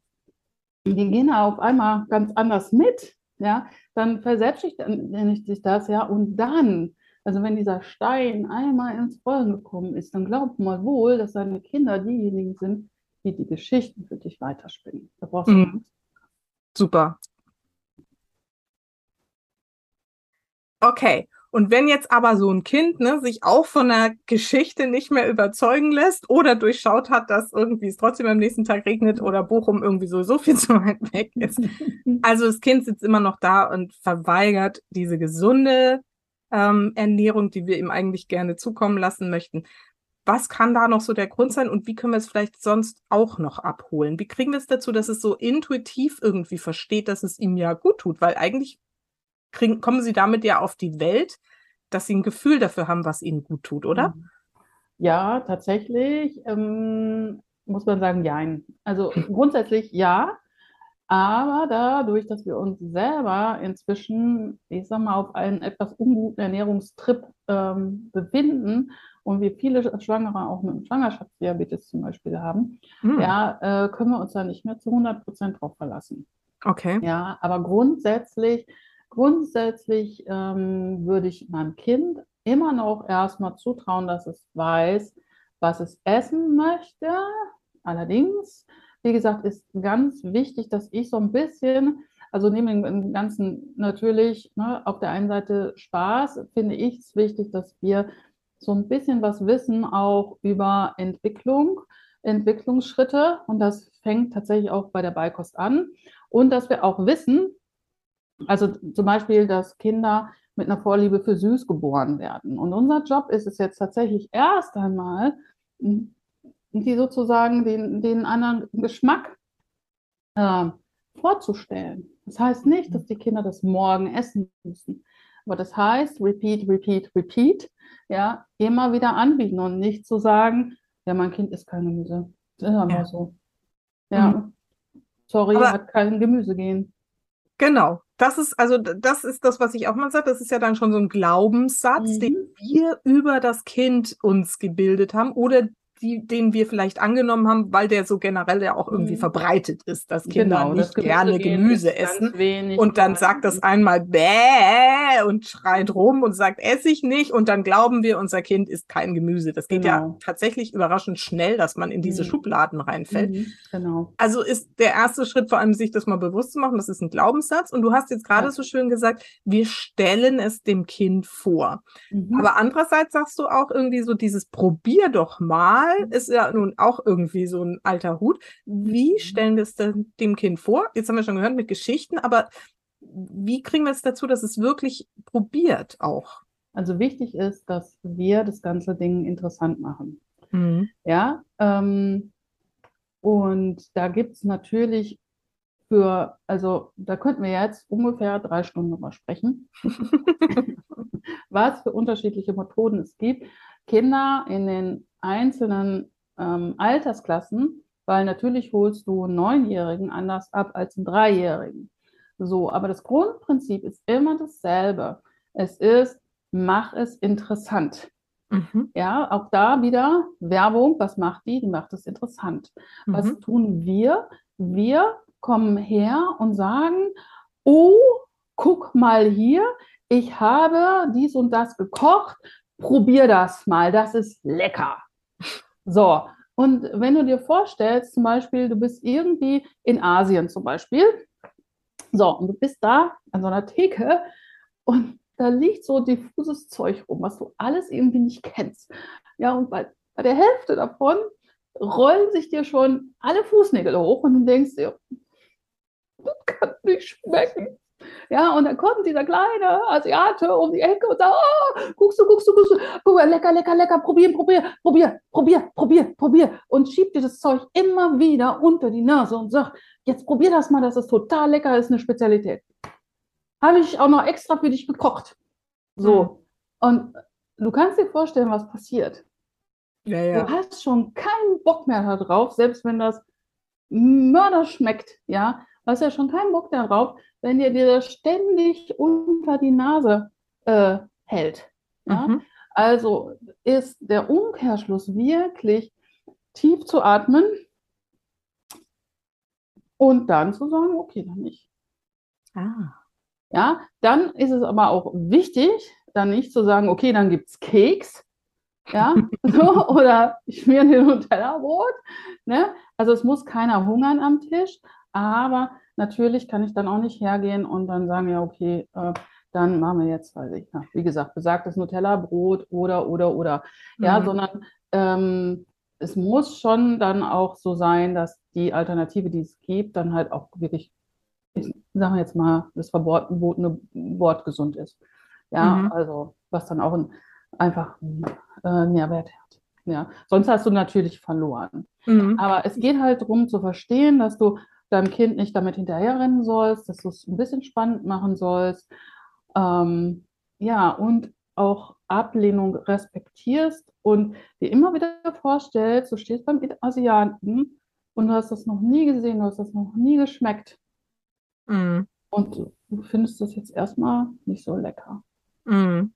[SPEAKER 2] die gehen auf einmal ganz anders mit, ja, dann verselbstständigt sich das, ja, und dann, also wenn dieser Stein einmal ins Rollen gekommen ist, dann glaub mal wohl, dass deine Kinder diejenigen sind, die die Geschichten für dich weiterspinnen. Da brauchst du
[SPEAKER 1] Mhm. Super. Okay. Und wenn jetzt aber so ein Kind ne, sich auch von der Geschichte nicht mehr überzeugen lässt oder durchschaut hat, dass irgendwie es trotzdem am nächsten Tag regnet oder Bochum irgendwie sowieso viel zu weit weg ist. Also das Kind sitzt immer noch da und verweigert diese gesunde ähm, Ernährung, die wir ihm eigentlich gerne zukommen lassen möchten. Was kann da noch so der Grund sein und wie können wir es vielleicht sonst auch noch abholen? Wie kriegen wir es dazu, dass es so intuitiv irgendwie versteht, dass es ihm ja gut tut? Weil eigentlich kriegen, kommen sie damit ja auf die Welt, dass sie ein Gefühl dafür haben, was ihnen gut tut, oder?
[SPEAKER 2] Ja, tatsächlich ähm, muss man sagen, jein. Also grundsätzlich ja, aber dadurch, dass wir uns selber inzwischen, ich sag mal, auf einen etwas unguten Ernährungstrip ähm, befinden und wir viele Schwangere auch mit Schwangerschaftsdiabetes zum Beispiel haben,
[SPEAKER 1] Hm,
[SPEAKER 2] ja, äh, können wir uns da nicht mehr zu 100 Prozent drauf verlassen.
[SPEAKER 1] Okay.
[SPEAKER 2] Ja, aber grundsätzlich, grundsätzlich ähm, würde ich meinem Kind immer noch erstmal zutrauen, dass es weiß, was es essen möchte. Allerdings, wie gesagt, ist ganz wichtig, dass ich so ein bisschen, also neben dem Ganzen natürlich, ne, auf der einen Seite Spaß, finde ich es wichtig, dass wir so ein bisschen was wissen auch über Entwicklung, Entwicklungsschritte. Und das fängt tatsächlich auch bei der Beikost an. Und dass wir auch wissen, also zum Beispiel, dass Kinder mit einer Vorliebe für süß geboren werden. Und unser Job ist es jetzt tatsächlich erst einmal, die sozusagen den, den anderen Geschmack äh, vorzustellen. Das heißt nicht, dass die Kinder das morgen essen müssen. Aber das heißt, repeat, repeat, repeat, ja, immer wieder anbieten und nicht zu sagen, ja, mein Kind isst kein Gemüse. Das ist einfach
[SPEAKER 1] Ja.
[SPEAKER 2] so. Ja,
[SPEAKER 1] Mhm.
[SPEAKER 2] sorry,
[SPEAKER 1] Aber-
[SPEAKER 2] hat kein Gemüse gehen.
[SPEAKER 1] Genau. Das ist, also das ist das, was ich auch mal sage. Das ist ja dann schon so ein Glaubenssatz, den
[SPEAKER 2] Mhm.
[SPEAKER 1] wir über das Kind uns gebildet haben oder die, den wir vielleicht angenommen haben, weil der so generell ja auch irgendwie
[SPEAKER 2] Mhm.
[SPEAKER 1] verbreitet ist, dass Kinder
[SPEAKER 2] Genau, das
[SPEAKER 1] nicht gerne
[SPEAKER 2] gehen
[SPEAKER 1] Gemüse essen. Und dann sagt das einmal bäh und schreit rum und sagt, esse ich nicht. Und dann glauben wir, unser Kind isst kein Gemüse. Das geht ja
[SPEAKER 2] Genau.
[SPEAKER 1] tatsächlich überraschend schnell, dass man in diese
[SPEAKER 2] Mhm.
[SPEAKER 1] Schubladen reinfällt.
[SPEAKER 2] Mhm, genau.
[SPEAKER 1] Also ist der erste Schritt vor allem, sich das mal bewusst zu machen, das ist ein Glaubenssatz. Und du hast jetzt gerade
[SPEAKER 2] Ja.
[SPEAKER 1] so schön gesagt, wir stellen es dem Kind vor.
[SPEAKER 2] Mhm.
[SPEAKER 1] Aber andererseits sagst du auch irgendwie so dieses Probier doch mal, ist ja nun auch irgendwie so ein alter Hut. Wie stellen wir es denn dem Kind vor? Jetzt haben wir schon gehört mit Geschichten, aber wie kriegen wir es dazu, dass es wirklich probiert auch?
[SPEAKER 2] Also wichtig ist, dass wir das ganze Ding interessant machen.
[SPEAKER 1] Mhm.
[SPEAKER 2] Ja, ähm, und da gibt es natürlich für, also da könnten wir jetzt ungefähr drei Stunden drüber sprechen, was für unterschiedliche Methoden es gibt. Kinder in den einzelnen ähm, Altersklassen, weil natürlich holst du einen Neunjährigen anders ab als einen Dreijährigen. So, aber das Grundprinzip ist immer dasselbe. Es ist, mach es interessant.
[SPEAKER 1] Mhm.
[SPEAKER 2] Ja, auch da wieder Werbung. Was macht die? Die macht es interessant. Was
[SPEAKER 1] Mhm.
[SPEAKER 2] tun wir? Wir kommen her und sagen, oh, guck mal hier, ich habe dies und das gekocht, probier das mal, das ist lecker. So, und wenn du dir vorstellst, zum Beispiel, du bist irgendwie in Asien zum Beispiel, so, und du bist da an so einer Theke und da liegt so diffuses Zeug rum, was du alles irgendwie nicht kennst. Ja, und bei, bei der Hälfte davon rollen sich dir schon alle Fußnägel hoch und du denkst dir, das kann nicht schmecken. Ja, und dann kommt dieser kleine Asiate um die Ecke und sagt, oh, guckst du, guckst du, guckst du, guck mal, lecker, lecker, lecker, probieren, probier, probier, probier, probier, probier und schiebt dir das Zeug immer wieder unter die Nase und sagt, jetzt probier das mal, das ist total lecker, ist eine Spezialität. Habe ich auch noch extra für dich gekocht. So. Und du kannst dir vorstellen, was passiert.
[SPEAKER 1] Ja,
[SPEAKER 2] Du
[SPEAKER 1] ja.
[SPEAKER 2] hast schon keinen Bock mehr darauf, selbst wenn das Mörder schmeckt, ja. Du hast ja schon keinen Bock darauf, wenn dir dir das ständig unter die Nase äh, hält. Ja?
[SPEAKER 1] Mhm.
[SPEAKER 2] Also ist der Umkehrschluss wirklich tief zu atmen und dann zu sagen, okay, dann nicht.
[SPEAKER 1] Ah.
[SPEAKER 2] Ja, dann ist es aber auch wichtig, dann nicht zu sagen, okay, dann gibt es Keks, ja, so, oder ich schmier dir Nutella-Brot. Ne? Also es muss keiner hungern am Tisch, aber natürlich kann ich dann auch nicht hergehen und dann sagen, ja, okay, äh, dann machen wir jetzt, weiß ich, ja, wie gesagt, besagtes Nutella-Brot oder, oder, oder. Ja,
[SPEAKER 1] Mhm.
[SPEAKER 2] sondern ähm, es muss schon dann auch so sein, dass die Alternative, die es gibt, dann halt auch wirklich, ich sage jetzt mal, das verbotene Wort gesund ist. Ja,
[SPEAKER 1] Mhm.
[SPEAKER 2] also was dann auch ein, einfach äh, Nährwert hat. Ja, sonst hast du natürlich verloren.
[SPEAKER 1] Mhm.
[SPEAKER 2] Aber es geht halt darum zu verstehen, dass du deinem Kind nicht damit hinterherrennen sollst, dass du es ein bisschen spannend machen sollst. Ähm, ja, und auch Ablehnung respektierst und dir immer wieder vorstellst, du stehst beim Asiaten und du hast das noch nie gesehen, du hast das noch nie geschmeckt
[SPEAKER 1] Mhm.
[SPEAKER 2] und du findest das jetzt erstmal nicht so lecker.
[SPEAKER 1] Mhm.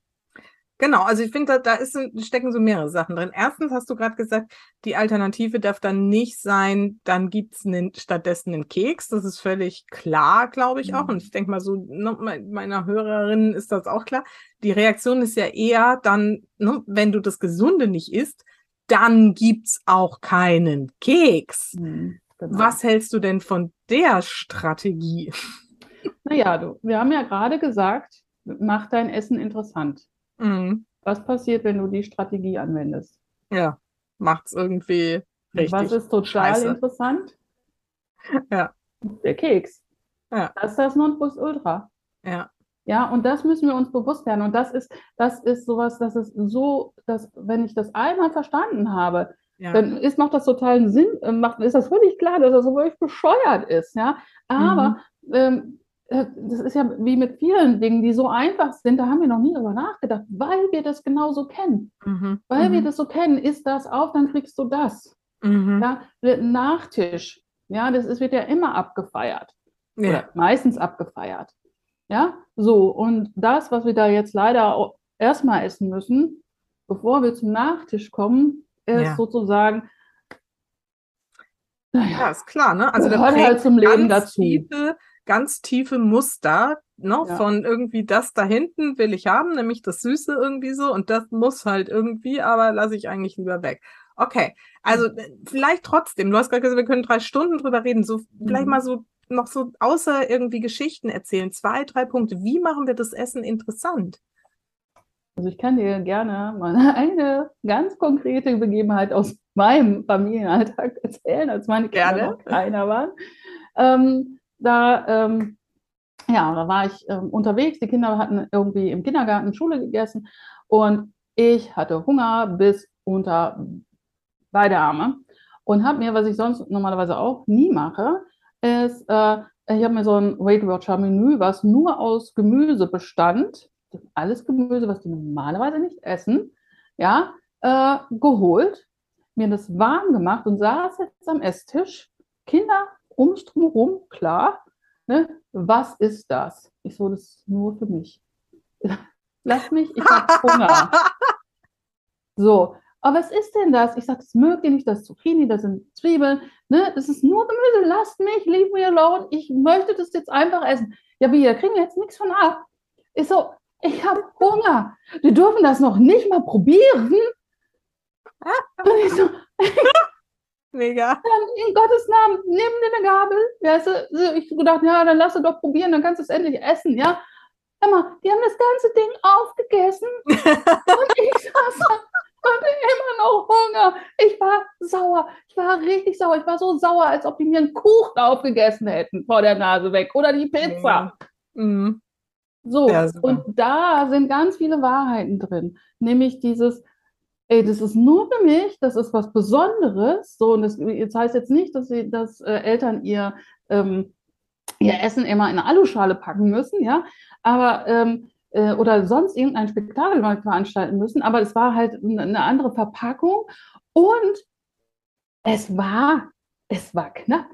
[SPEAKER 1] Genau, also ich finde, da, da ist, stecken so mehrere Sachen drin. Erstens hast du gerade gesagt, die Alternative darf dann nicht sein, dann gibt's nen, stattdessen einen Keks. Das ist völlig klar, glaube ich auch.
[SPEAKER 2] Mhm.
[SPEAKER 1] Und ich denke mal, so ne, me- meiner Hörerin ist das auch klar. Die Reaktion ist ja eher dann, ne, wenn du das Gesunde nicht isst, dann gibt's auch keinen Keks.
[SPEAKER 2] Mhm, genau.
[SPEAKER 1] Was hältst du denn von der Strategie?
[SPEAKER 2] Naja, du, wir haben ja gerade gesagt, mach dein Essen interessant.
[SPEAKER 1] Mhm.
[SPEAKER 2] Was passiert, wenn du die Strategie anwendest?
[SPEAKER 1] Ja, macht's irgendwie richtig.
[SPEAKER 2] Was ist total
[SPEAKER 1] scheiße.
[SPEAKER 2] interessant?
[SPEAKER 1] Ja.
[SPEAKER 2] Der Keks.
[SPEAKER 1] Ja.
[SPEAKER 2] Das ist das Nonplusultra.
[SPEAKER 1] Ja.
[SPEAKER 2] Ja, und das müssen wir uns bewusst werden. Und das ist, das ist sowas, das ist so, dass, wenn ich das einmal verstanden habe, ja. dann ist, macht das totalen Sinn, äh, macht, ist das völlig klar, dass das so wirklich bescheuert ist, ja. Aber mhm. ähm, äh, das ist ja wie mit vielen Dingen, die so einfach sind, da haben wir noch nie drüber nachgedacht, weil wir das genauso kennen. Mhm. Weil mhm. wir das so kennen, ist das auf, dann kriegst du das. Mhm. Ja, Nachtisch, ja, das ist, wird ja immer abgefeiert. Ja. Oder meistens abgefeiert. Ja, so, und das, was wir da jetzt leider erstmal essen müssen, bevor wir zum Nachtisch kommen, ist ja. sozusagen.
[SPEAKER 1] Naja, ja, ist klar, ne? Also gehört halt zum Leben dazu. Tiefe, ganz tiefe Muster ne? Ja. von irgendwie das da hinten will ich haben, nämlich das Süße irgendwie so und das muss halt irgendwie, aber lasse ich eigentlich lieber weg. Okay, also mhm. vielleicht trotzdem, du hast gerade gesagt, wir können drei Stunden drüber reden, so vielleicht mhm. mal so noch so außer irgendwie Geschichten erzählen, zwei, drei Punkte. Wie machen wir das Essen interessant?
[SPEAKER 2] Also ich kann dir gerne mal eine ganz konkrete Begebenheit aus meinem Familienalltag erzählen, als meine Kinder gerne. noch kleiner waren. Ähm, da, ähm, ja, da war ich ähm, unterwegs. Die Kinder hatten irgendwie im Kindergarten Schule gegessen und ich hatte Hunger bis unter beide Arme und habe mir, was ich sonst normalerweise auch nie mache, ist, äh, ich habe mir so ein Weight Watcher Menü, was nur aus Gemüse bestand, alles Gemüse, was die normalerweise nicht essen, ja, äh, geholt, mir das warm gemacht und saß jetzt am Esstisch. Kinder um mich drumherum, klar. Ne? Was ist das? Ich so, das ist nur für mich. Lass mich, ich habe Hunger. So, aber was ist denn das? Ich sage, das mögt ihr nicht, das ist Zucchini, das sind Zwiebeln, ne? Das ist nur Gemüse, lasst mich, leave me alone. Ich möchte das jetzt einfach essen. Ja, wie, da kriegen wir jetzt nichts von ab. Ich so, ich habe Hunger. Die dürfen das noch nicht mal probieren. Und ich so, Mega. Dann in Gottes Namen, nimm dir eine Gabel. Ja, so, ich gedacht, ja, dann lass es doch probieren, dann kannst du es endlich essen, ja. Mal, die haben das ganze Ding aufgegessen. und ich saß hatte immer noch Hunger. Ich war sauer. Ich war richtig sauer. Ich war so sauer, als ob die mir einen Kuchen aufgegessen hätten vor der Nase weg oder die Pizza. Mhm. So, ja, und da sind ganz viele Wahrheiten drin. Nämlich dieses, ey, das ist nur für mich, das ist was Besonderes. So, und das, das heißt jetzt nicht, dass, sie, dass äh, Eltern ihr, ähm, ihr Essen immer in eine Aluschale packen müssen, ja. Aber ähm, äh, oder sonst irgendein Spektakel mal veranstalten müssen, aber es war halt eine andere Verpackung und es war, es war knapp.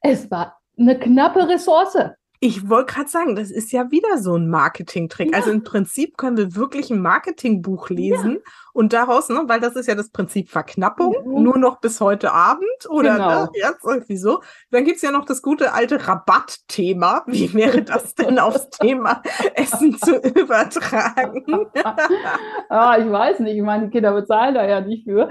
[SPEAKER 2] Es war eine knappe Ressource.
[SPEAKER 1] Ich wollte gerade sagen, das ist ja wieder so ein Marketingtrick. Ja. Also im Prinzip können wir wirklich ein Marketingbuch lesen ja. Und daraus, ne, weil das ist ja das Prinzip Verknappung, mhm. nur noch bis heute Abend oder genau. ne, jetzt irgendwie so. Dann gibt es ja noch das gute alte Rabattthema. Wie wäre das denn aufs Thema Essen zu übertragen?
[SPEAKER 2] ah, ich weiß nicht, ich meine, die Kinder bezahlen da ja nicht für.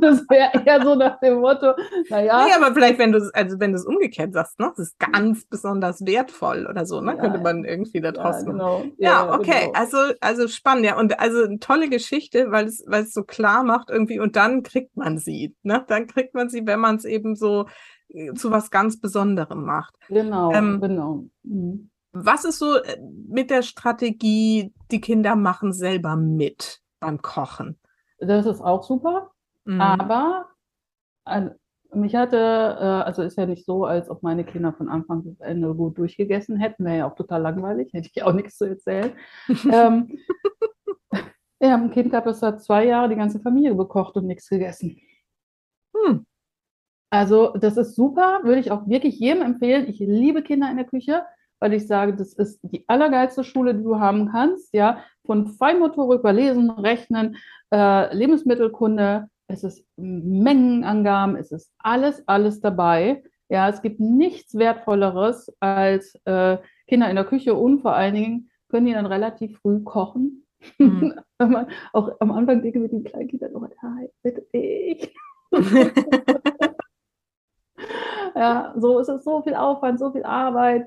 [SPEAKER 2] das wäre eher so nach dem Motto, naja.
[SPEAKER 1] Nee, aber vielleicht, wenn du es, also wenn du es umgekehrt sagst, ne, das ist ganz besonders wertvoll wertvoll oder so, ne? Ja, Könnte man irgendwie da draußen. Ja, genau. ja, ja okay. Genau. Also, also spannend, ja. Und also eine tolle Geschichte, weil es, weil es so klar macht irgendwie und dann kriegt man sie. Ne? Dann kriegt man sie, wenn man es eben so äh, zu was ganz Besonderem macht.
[SPEAKER 2] Genau, ähm, genau. Mhm.
[SPEAKER 1] Was ist so äh, mit der Strategie, die Kinder machen selber mit beim Kochen?
[SPEAKER 2] Das ist auch super, mhm. aber mich hatte, äh, also ist ja nicht so, als ob meine Kinder von Anfang bis Ende gut durchgegessen hätten. Wäre ja auch total langweilig, hätte ich auch nichts zu erzählen. ähm, wir haben ein Kind gehabt, das hat zwei Jahre die ganze Familie bekocht und nichts gegessen. Hm. Also, das ist super, würde ich auch wirklich jedem empfehlen. Ich liebe Kinder in der Küche, weil ich sage, das ist die allergeilste Schule, die du haben kannst. Ja, von Feinmotorik über Lesen, Rechnen, äh, Lebensmittelkunde, es ist Mengenangaben, es ist alles, alles dabei. Ja, es gibt nichts Wertvolleres als äh, Kinder in der Küche und vor allen Dingen können die dann relativ früh kochen. Mhm. Wenn man auch am Anfang denke mit den kleinen Kindern, oh nein, bitte ich. ja, so ist es so viel Aufwand, so viel Arbeit.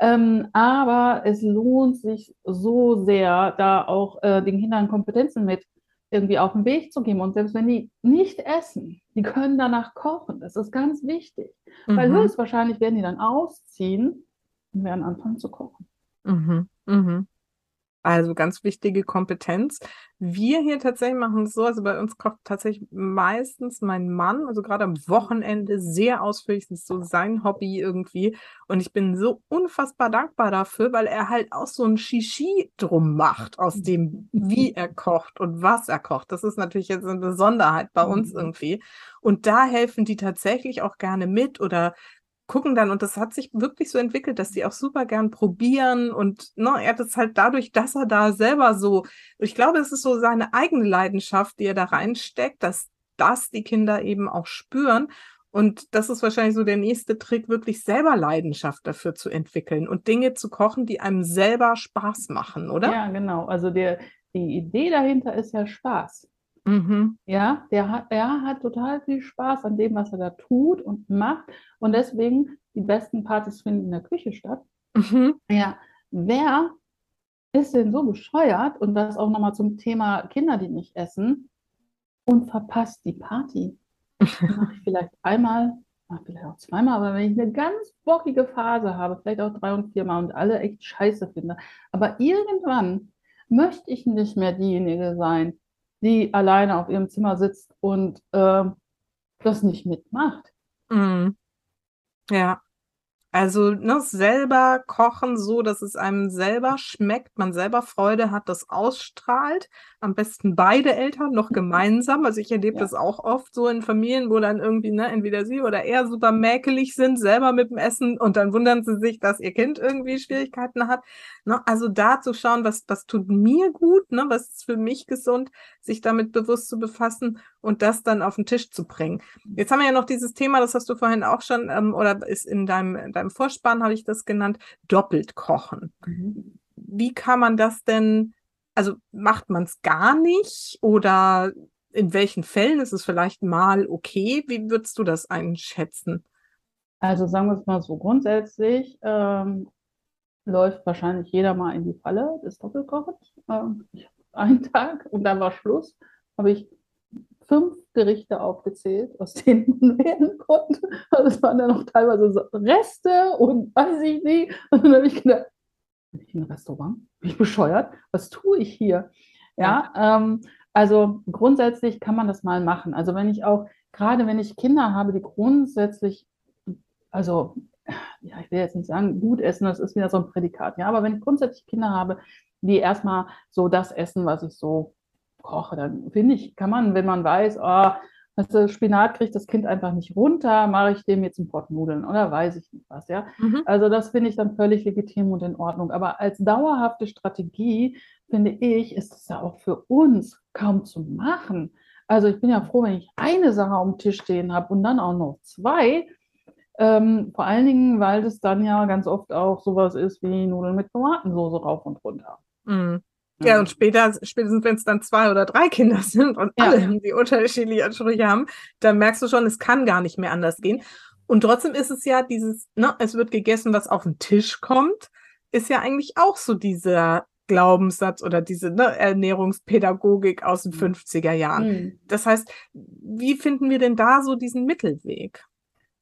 [SPEAKER 2] Ähm, aber es lohnt sich so sehr, da auch äh, den Kindern Kompetenzen mit irgendwie auf den Weg zu geben. Und selbst wenn die nicht essen, die können danach kochen. Das ist ganz wichtig. Mhm. Weil höchstwahrscheinlich werden die dann ausziehen und werden anfangen zu kochen.
[SPEAKER 1] Mhm. Mhm. Also ganz wichtige Kompetenz. Wir hier tatsächlich machen es so, also bei uns kocht tatsächlich meistens mein Mann, also gerade am Wochenende sehr ausführlich, das ist so sein Hobby irgendwie. Und ich bin so unfassbar dankbar dafür, weil er halt auch so ein Shishi drum macht, aus dem, wie er kocht und was er kocht. Das ist natürlich jetzt eine Besonderheit bei uns mhm. irgendwie. Und da helfen die tatsächlich auch gerne mit oder gucken dann, und das hat sich wirklich so entwickelt, dass die auch super gern probieren und ne, er hat es halt dadurch, dass er da selber so, ich glaube, es ist so seine eigene Leidenschaft, die er da reinsteckt, dass das die Kinder eben auch spüren. Und das ist wahrscheinlich so der nächste Trick, wirklich selber Leidenschaft dafür zu entwickeln und Dinge zu kochen, die einem selber Spaß machen, oder?
[SPEAKER 2] Ja, genau. Also der, die Idee dahinter ist ja Spaß. Mhm. Ja, der hat, er hat total viel Spaß an dem, was er da tut und macht. Und deswegen, die besten Partys finden in der Küche statt. Mhm. Ja, wer ist denn so bescheuert und das auch nochmal zum Thema Kinder, die nicht essen und verpasst die Party? Mache ich vielleicht einmal, vielleicht auch zweimal, aber wenn ich eine ganz bockige Phase habe, vielleicht auch drei und viermal und alle echt scheiße finde, aber irgendwann möchte ich nicht mehr diejenige sein, die alleine auf ihrem Zimmer sitzt und äh, das nicht mitmacht.
[SPEAKER 1] Mhm. Ja. Also ne, selber kochen so, dass es einem selber schmeckt, man selber Freude hat, das ausstrahlt. Am besten beide Eltern noch gemeinsam. Also ich erlebe ja. das auch oft so in Familien, wo dann irgendwie, ne, entweder sie oder er super mäkelig sind, selber mit dem Essen und dann wundern sie sich, dass ihr Kind irgendwie Schwierigkeiten hat. Ne, also da zu schauen, was, was tut mir gut, ne, was ist für mich gesund, sich damit bewusst zu befassen und das dann auf den Tisch zu bringen. Jetzt haben wir ja noch dieses Thema, das hast du vorhin auch schon, ähm, oder ist in deinem, deinem Vorspann, habe ich das genannt, doppelt kochen. Mhm. Wie kann man das denn, also macht man es gar nicht oder in welchen Fällen ist es vielleicht mal okay? Wie würdest du das einschätzen?
[SPEAKER 2] Also sagen wir es mal so, grundsätzlich ähm, läuft wahrscheinlich jeder mal in die Falle des Doppelkochens. Ähm, einen Tag und dann war Schluss, habe ich fünf Gerichte aufgezählt, aus denen man wählen konnte. Also es waren dann noch teilweise so Reste und weiß ich nicht. Und dann habe ich gedacht, bin ich in ein Restaurant? Bin ich bescheuert? Was tue ich hier? Ja, ähm, also grundsätzlich kann man das mal machen. Also wenn ich auch, gerade wenn ich Kinder habe, die grundsätzlich, also ja, ich will jetzt nicht sagen, gut essen, das ist wieder so ein Prädikat, ja, aber wenn ich grundsätzlich Kinder habe, die erstmal so das essen, was ich so koche, dann finde ich, kann man, wenn man weiß, oh, also Spinat kriegt das Kind einfach nicht runter, mache ich dem jetzt ein Pott Nudeln oder weiß ich nicht was, ja. Mhm. Also das finde ich dann völlig legitim und in Ordnung. Aber als dauerhafte Strategie, finde ich, ist es ja auch für uns kaum zu machen. Also ich bin ja froh, wenn ich eine Sache auf dem Tisch stehen habe und dann auch noch zwei. Ähm, vor allen Dingen, weil das dann ja ganz oft auch sowas ist wie Nudeln mit Tomatensoße rauf und runter.
[SPEAKER 1] Mhm. Ja, und später, spätestens wenn es dann zwei oder drei Kinder sind und ja. alle die unterschiedliche Ansprüche haben, dann merkst du schon, es kann gar nicht mehr anders gehen. Und trotzdem ist es ja dieses, ne, es wird gegessen, was auf den Tisch kommt, ist ja eigentlich auch so dieser Glaubenssatz oder diese ne, Ernährungspädagogik aus den 50er Jahren. Mhm. Das heißt, wie finden wir denn da so diesen Mittelweg?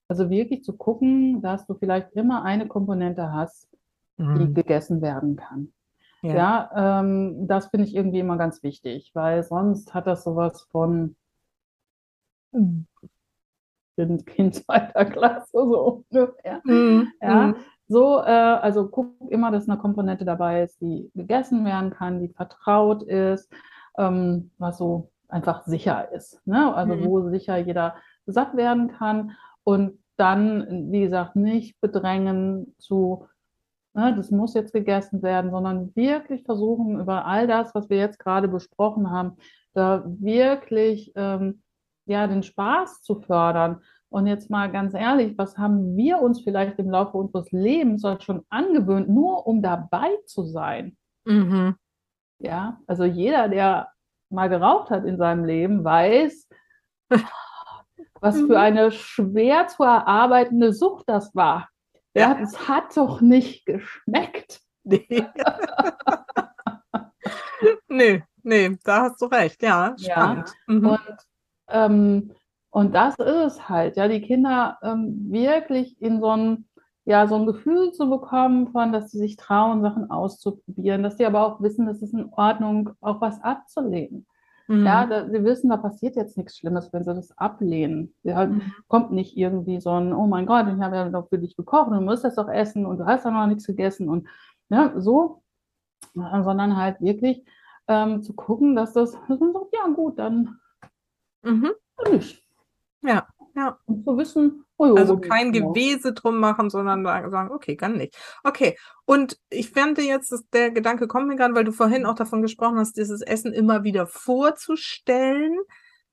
[SPEAKER 2] Also wirklich zu gucken, dass du vielleicht immer eine Komponente hast, die mhm. gegessen werden kann. Ja, ja ähm, das finde ich irgendwie immer ganz wichtig, weil sonst hat das sowas von hm, bin Kind zweiter Klasse, so ungefähr. Mhm. Ja, so, äh, also guck immer, dass eine Komponente dabei ist, die gegessen werden kann, die vertraut ist, ähm, was so einfach sicher ist. Ne? Also mhm. wo sicher jeder satt werden kann und dann, wie gesagt, nicht bedrängen zu ne, das muss jetzt gegessen werden, sondern wirklich versuchen, über all das, was wir jetzt gerade besprochen haben, da wirklich ähm, ja, den Spaß zu fördern. Und jetzt mal ganz ehrlich, was haben wir uns vielleicht im Laufe unseres Lebens schon angewöhnt, nur um dabei zu sein? Mhm. Ja, also jeder, der mal geraucht hat in seinem Leben, weiß, was für mhm. eine schwer zu erarbeitende Sucht das war. Ja, das hat doch nicht geschmeckt.
[SPEAKER 1] Nee. nee, nee, da hast du recht. Ja, spannend.
[SPEAKER 2] Ja. Mhm. Und, ähm, und das ist es halt, ja, die Kinder ähm, wirklich in so ein ja, so ein Gefühl zu bekommen von, dass sie sich trauen, Sachen auszuprobieren, dass sie aber auch wissen, es ist in Ordnung, auch was abzulehnen. Mhm. Ja, da, sie wissen, da passiert jetzt nichts Schlimmes, wenn sie das ablehnen. Halt, mhm. kommt nicht irgendwie so ein, oh mein Gott, ich habe ja noch für dich gekocht und du musst das doch essen und du hast ja noch nichts gegessen und ja, so, sondern halt wirklich ähm, zu gucken, dass das, dass man sagt, ja gut, dann
[SPEAKER 1] mhm. nicht. Ja, ja.
[SPEAKER 2] Und zu wissen,
[SPEAKER 1] Oh, also kein genau. Gewese drum machen, sondern sagen, okay, kann nicht. Okay. Und ich fände jetzt, dass der Gedanke kommt mir gerade, weil du vorhin auch davon gesprochen hast, dieses Essen immer wieder vorzustellen.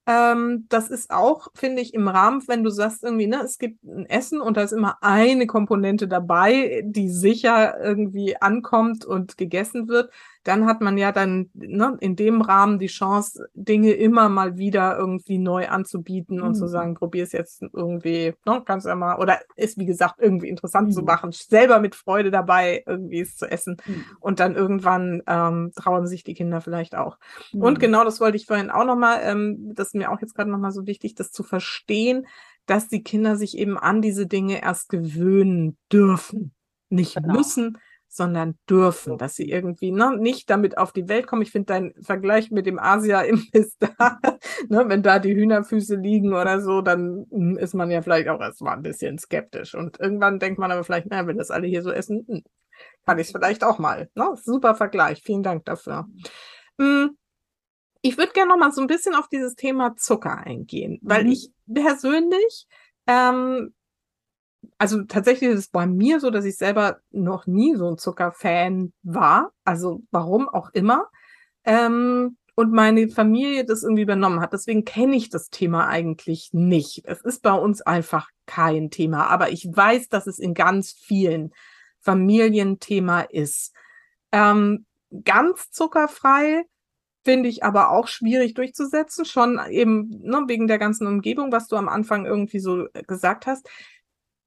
[SPEAKER 1] Ähm, das ist auch, finde ich, im Rahmen, wenn du sagst irgendwie, ne, es gibt ein Essen und da ist immer eine Komponente dabei, die sicher irgendwie ankommt und gegessen wird, dann hat man ja dann ne, in dem Rahmen die Chance, Dinge immer mal wieder irgendwie neu anzubieten und mhm. zu sagen, probier es jetzt irgendwie, ne, kannst ja mal, oder ist wie gesagt irgendwie interessant mhm. zu machen, selber mit Freude dabei irgendwie es zu essen. Mhm. Und dann irgendwann ähm, trauen sich die Kinder vielleicht auch. Und mhm. genau das wollte ich vorhin auch nochmal, ähm, das ist mir auch jetzt gerade nochmal so wichtig, das zu verstehen, dass die Kinder sich eben an diese Dinge erst gewöhnen dürfen. Nicht genau. müssen, sondern dürfen, dass sie irgendwie ne, nicht damit auf die Welt kommen. Ich finde dein Vergleich mit dem Asia-Imbiss da, ne, wenn da die Hühnerfüße liegen oder so, dann ist man ja vielleicht auch erstmal ein bisschen skeptisch. Und irgendwann denkt man aber vielleicht, naja, wenn das alle hier so essen, hm, kann ich es vielleicht auch mal. Ne? Super Vergleich, vielen Dank dafür. Hm, ich würde gerne noch mal so ein bisschen auf dieses Thema Zucker eingehen, weil mhm. ich persönlich ähm, also tatsächlich ist es bei mir so, dass ich selber noch nie so ein Zuckerfan war. Also warum auch immer. Ähm, und meine Familie das irgendwie übernommen hat. Deswegen kenne ich das Thema eigentlich nicht. Es ist bei uns einfach kein Thema. Aber ich weiß, dass es in ganz vielen Familien Thema ist. Ähm, ganz zuckerfrei finde ich aber auch schwierig durchzusetzen, schon eben ne, wegen der ganzen Umgebung, was du am Anfang irgendwie so gesagt hast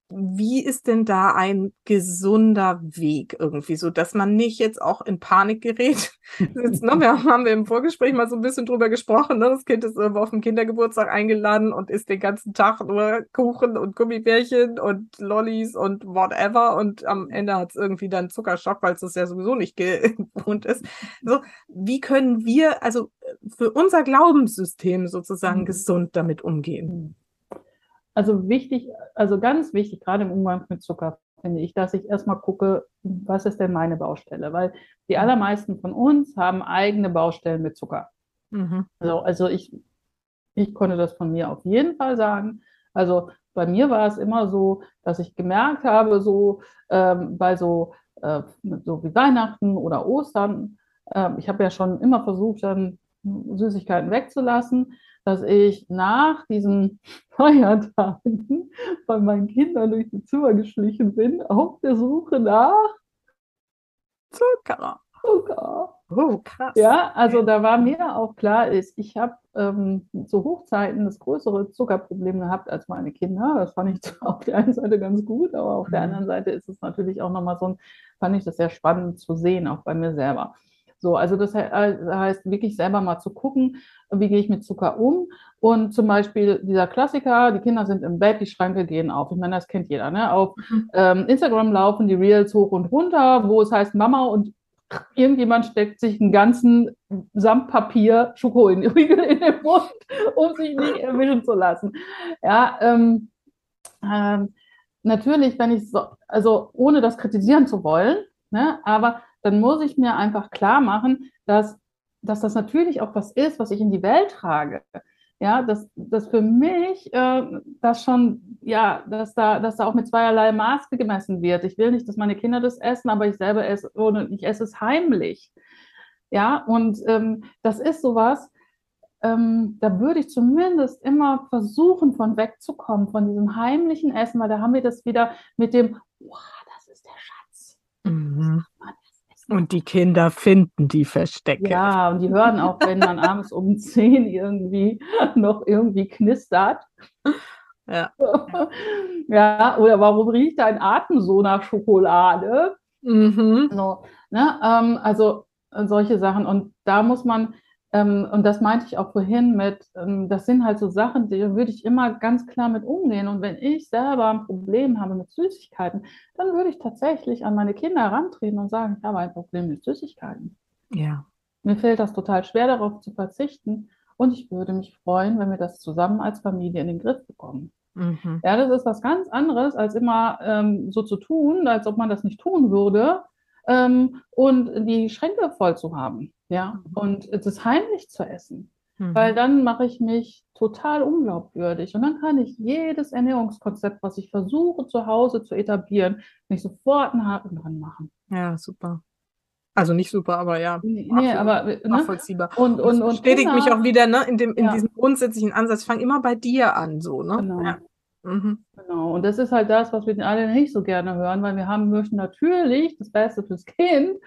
[SPEAKER 1] wie ist denn da ein gesunder Weg irgendwie, so dass man nicht jetzt auch in Panik gerät? Jetzt, ne, wir haben wir im Vorgespräch mal so ein bisschen drüber gesprochen. Ne? Das Kind ist irgendwo auf dem Kindergeburtstag eingeladen und isst den ganzen Tag nur Kuchen und Gummibärchen und Lollis und whatever. Und am Ende hat es irgendwie dann Zuckerschock, weil es das ja sowieso nicht gewohnt ist. So, wie können wir also für unser Glaubenssystem sozusagen mhm. gesund damit umgehen?
[SPEAKER 2] Also wichtig, also ganz wichtig, gerade im Umgang mit Zucker, finde ich, dass ich erstmal gucke, was ist denn meine Baustelle? Weil die mhm. allermeisten von uns haben eigene Baustellen mit Zucker. Mhm. Also, also ich, ich konnte das von mir auf jeden Fall sagen. Also bei mir war es immer so, dass ich gemerkt habe, so ähm, bei so, äh, so wie Weihnachten oder Ostern, äh, ich habe ja schon immer versucht, dann Süßigkeiten wegzulassen dass ich nach diesen Feiertagen bei meinen Kindern durch die Zimmer geschlichen bin, auf der Suche nach
[SPEAKER 1] Zucker.
[SPEAKER 2] Zucker. Oh, krass. Ja, also da war mir auch klar, ist, ich habe ähm, zu Hochzeiten das größere Zuckerproblem gehabt als meine Kinder. Das fand ich auf der einen Seite ganz gut, aber auf mhm. der anderen Seite ist es natürlich auch nochmal so ein, fand ich das sehr spannend zu sehen, auch bei mir selber. So, also das heißt wirklich selber mal zu gucken, wie gehe ich mit Zucker um. Und zum Beispiel dieser Klassiker, die Kinder sind im Bett, die Schranke gehen auf. Ich meine, das kennt jeder. Ne? Auf mhm. ähm, Instagram laufen die Reels hoch und runter, wo es heißt Mama und irgendjemand steckt sich einen ganzen Samtpapier Schokoriegel in den Mund, um sich nicht erwischen zu lassen. Ja, ähm, ähm, natürlich, wenn ich so, also ohne das kritisieren zu wollen, ne, aber dann muss ich mir einfach klar machen, dass, dass das natürlich auch was ist, was ich in die Welt trage. Ja, dass, dass für mich äh, das schon, ja, dass da, dass da auch mit zweierlei Maß gemessen wird. Ich will nicht, dass meine Kinder das essen, aber ich selber esse, oder ich esse es heimlich. Ja, und ähm, das ist sowas, ähm, da würde ich zumindest immer versuchen, von wegzukommen, von diesem heimlichen Essen, weil da haben wir das wieder mit dem, wow, das ist der Schatz. Mhm.
[SPEAKER 1] Und die Kinder finden die Verstecke.
[SPEAKER 2] Ja, und die hören auch, wenn man abends um 10 irgendwie noch irgendwie knistert. Ja. ja, oder warum riecht dein Atem so nach Schokolade? Mhm. So, ne, ähm, also solche Sachen. Und da muss man und das meinte ich auch vorhin mit, ähm, das sind halt so Sachen, die würde ich immer ganz klar mit umgehen. Und wenn ich selber ein Problem habe mit Süßigkeiten, dann würde ich tatsächlich an meine Kinder herantreten und sagen, ich habe ein Problem mit Süßigkeiten.
[SPEAKER 1] Ja.
[SPEAKER 2] Mir fällt das total schwer, darauf zu verzichten. Und ich würde mich freuen, wenn wir das zusammen als Familie in den Griff bekommen.
[SPEAKER 1] Mhm.
[SPEAKER 2] Ja, das ist was ganz anderes, als immer ähm, so zu tun, als ob man das nicht tun würde ähm, und die Schränke voll zu haben. Ja,
[SPEAKER 1] Mhm.
[SPEAKER 2] und das heimlich zu essen.
[SPEAKER 1] Mhm.
[SPEAKER 2] Weil dann mache ich mich total unglaubwürdig. Und dann kann ich jedes Ernährungskonzept, was ich versuche zu Hause zu etablieren, nicht sofort einen Haken dran machen.
[SPEAKER 1] Ja, super. Also nicht super, aber ja,
[SPEAKER 2] Nee,
[SPEAKER 1] absolut
[SPEAKER 2] aber ne?
[SPEAKER 1] nachvollziehbar.
[SPEAKER 2] Und, und, und
[SPEAKER 1] bestätigt mich
[SPEAKER 2] Kinder-
[SPEAKER 1] auch wieder, ne, in dem, in
[SPEAKER 2] Ja.
[SPEAKER 1] diesem grundsätzlichen Ansatz. Fang immer bei dir an, so, ne?
[SPEAKER 2] Genau.
[SPEAKER 1] Ja. Mhm.
[SPEAKER 2] Genau, und das ist halt das, was wir alle nicht so gerne hören, weil wir haben möchten natürlich das Beste fürs Kind,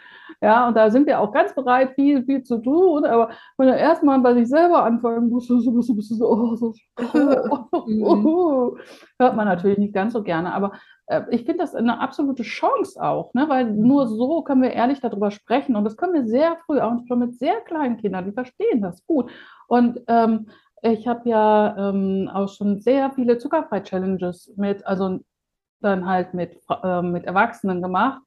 [SPEAKER 2] ja, und da sind wir auch ganz bereit, viel, viel zu tun, aber wenn er erstmal bei sich selber anfangen muss, so, so, so, so, oh, so, oh, hört man natürlich nicht ganz so gerne, aber äh, ich finde das eine absolute Chance auch, ne, weil nur so können wir ehrlich darüber sprechen. Und das können wir sehr früh, auch schon mit sehr kleinen Kindern, die verstehen das gut. Und ähm, ich habe ja ähm, auch schon sehr viele Zuckerfrei-Challenges mit, also dann halt mit, äh, mit Erwachsenen gemacht.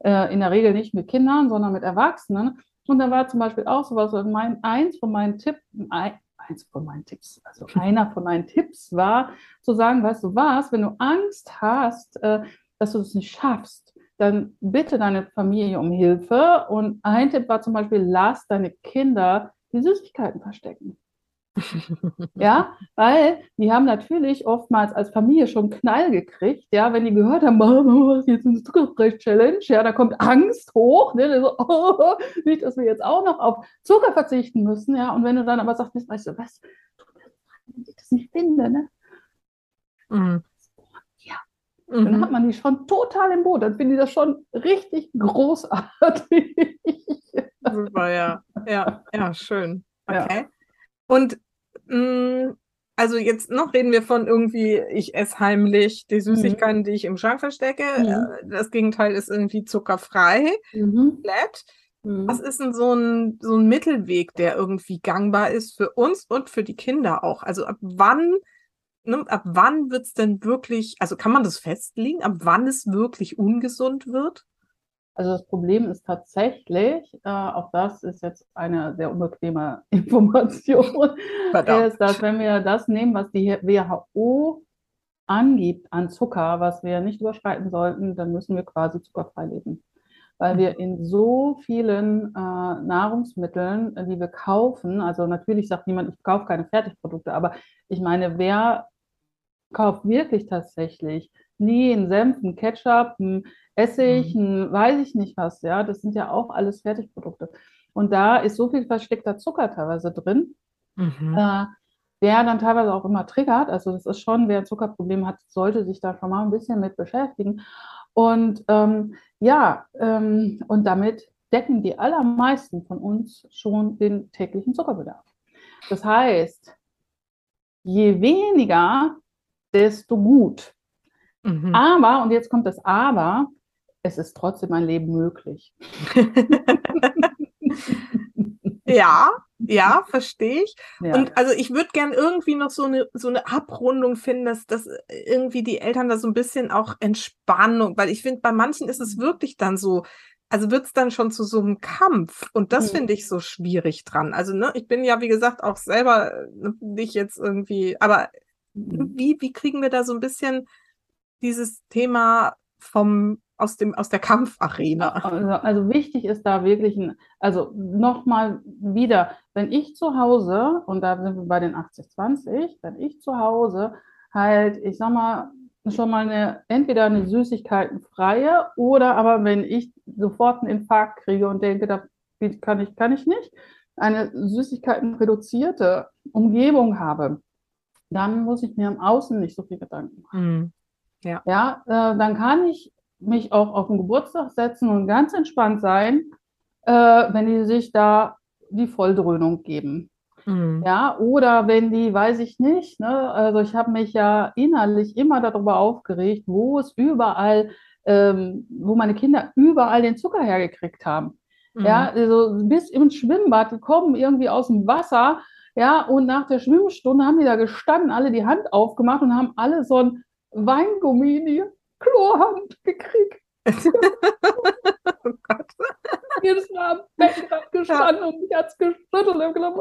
[SPEAKER 2] Äh, in der Regel nicht mit Kindern, sondern mit Erwachsenen. Und da war zum Beispiel auch sowas, und mein, eins von meinen Tipps, ein, eins von meinen Tipps, also einer von meinen Tipps war, zu sagen, weißt du was, wenn du Angst hast, äh, dass du es nicht schaffst, dann bitte deine Familie um Hilfe. Und ein Tipp war zum Beispiel, lass deine Kinder die Süßigkeiten verstecken. Ja, weil die haben natürlich oftmals als Familie schon Knall gekriegt, ja, wenn die gehört haben, Mama, was ist jetzt eine Zuckerbrech-Challenge, ja, da kommt Angst hoch, ne, so, oh, nicht, dass wir jetzt auch noch auf Zucker verzichten müssen, ja, und wenn du dann aber sagst, weißt du was, wenn ich das nicht finde, ne,
[SPEAKER 1] Mhm.
[SPEAKER 2] Ja. dann
[SPEAKER 1] Mhm.
[SPEAKER 2] hat man die schon total im Boot, dann finden die das schon richtig großartig.
[SPEAKER 1] Super, ja. Ja, ja, schön.
[SPEAKER 2] Ja.
[SPEAKER 1] Okay. Und mh, also jetzt noch reden wir von irgendwie, ich esse heimlich die Süßigkeiten, die ich im Schrank verstecke.
[SPEAKER 2] Mhm.
[SPEAKER 1] Äh, Das Gegenteil ist irgendwie zuckerfrei,
[SPEAKER 2] Mhm.
[SPEAKER 1] komplett.
[SPEAKER 2] Mhm.
[SPEAKER 1] Was ist denn so ein, so ein Mittelweg, der irgendwie gangbar ist für uns und für die Kinder auch? Also ab wann, ne, ab wann wird es denn wirklich, also kann man das festlegen, ab wann es wirklich ungesund wird?
[SPEAKER 2] Also das Problem ist tatsächlich, äh, auch das ist jetzt eine sehr unbequeme Information,
[SPEAKER 1] Verdammt.
[SPEAKER 2] ist, dass wenn wir das nehmen, was die WHO angibt an Zucker, was wir nicht überschreiten sollten, dann müssen wir quasi zuckerfrei leben. Weil wir in so vielen äh, Nahrungsmitteln, die wir kaufen, also natürlich sagt niemand, ich kaufe keine Fertigprodukte, aber ich meine, wer kauft wirklich tatsächlich nie einen Senf, einen Ketchup, einen Essig, ein weiß ich nicht was, ja, das sind ja auch alles Fertigprodukte. Und da ist so viel versteckter Zucker teilweise drin,
[SPEAKER 1] Mhm.
[SPEAKER 2] äh, der dann teilweise auch immer triggert. Also das ist schon, wer ein Zuckerproblem hat, sollte sich da schon mal ein bisschen mit beschäftigen. Und ähm, ja, ähm, und damit decken die allermeisten von uns schon den täglichen Zuckerbedarf. Das heißt, je weniger, desto gut.
[SPEAKER 1] Mhm.
[SPEAKER 2] Aber, und jetzt kommt das Aber, es ist trotzdem ein Leben möglich.
[SPEAKER 1] Ja, ja, verstehe ich.
[SPEAKER 2] Ja.
[SPEAKER 1] Und also ich würde gern irgendwie noch so eine, so eine Abrundung finden, dass, dass irgendwie die Eltern da so ein bisschen auch Entspannung, weil ich finde, bei manchen ist es wirklich dann so, also wird es dann schon zu so einem Kampf. Und das
[SPEAKER 2] Mhm.
[SPEAKER 1] finde ich so schwierig dran. Also, ne, ich bin ja, wie gesagt, auch selber äh, nicht jetzt irgendwie, aber
[SPEAKER 2] Mhm.
[SPEAKER 1] wie, wie kriegen wir da so ein bisschen dieses Thema vom, aus dem, aus der Kampfarena?
[SPEAKER 2] Also, also wichtig ist da wirklich ein, also nochmal wieder, wenn ich zu Hause, und da sind wir bei den 80-20, wenn ich zu Hause halt, ich sag mal, schon mal eine, entweder eine Süßigkeitenfreie oder aber wenn ich sofort einen Infarkt kriege und denke, da kann ich, kann ich nicht, eine Süßigkeitenreduzierte Umgebung habe, dann muss ich mir im Außen nicht so viel Gedanken machen.
[SPEAKER 1] Hm.
[SPEAKER 2] Ja, äh, dann kann ich mich auch auf den Geburtstag setzen und ganz entspannt sein, äh, wenn die sich da die Volldröhnung geben.
[SPEAKER 1] Hm.
[SPEAKER 2] Ja, oder wenn die, weiß ich nicht, ne, also ich habe mich ja innerlich immer darüber aufgeregt, wo es überall, ähm, wo meine Kinder überall den Zucker hergekriegt haben. Mhm. Ja, also bis im Schwimmbad, die kommen irgendwie aus dem Wasser, ja, und nach der Schwimmstunde haben die da gestanden, alle die Hand aufgemacht und haben alle so ein Weingummi Chlorhand gekriegt. oh Gott. Jedes Mal am Beckenrand gestanden ja. und mich hat es geschüttelt und gedacht,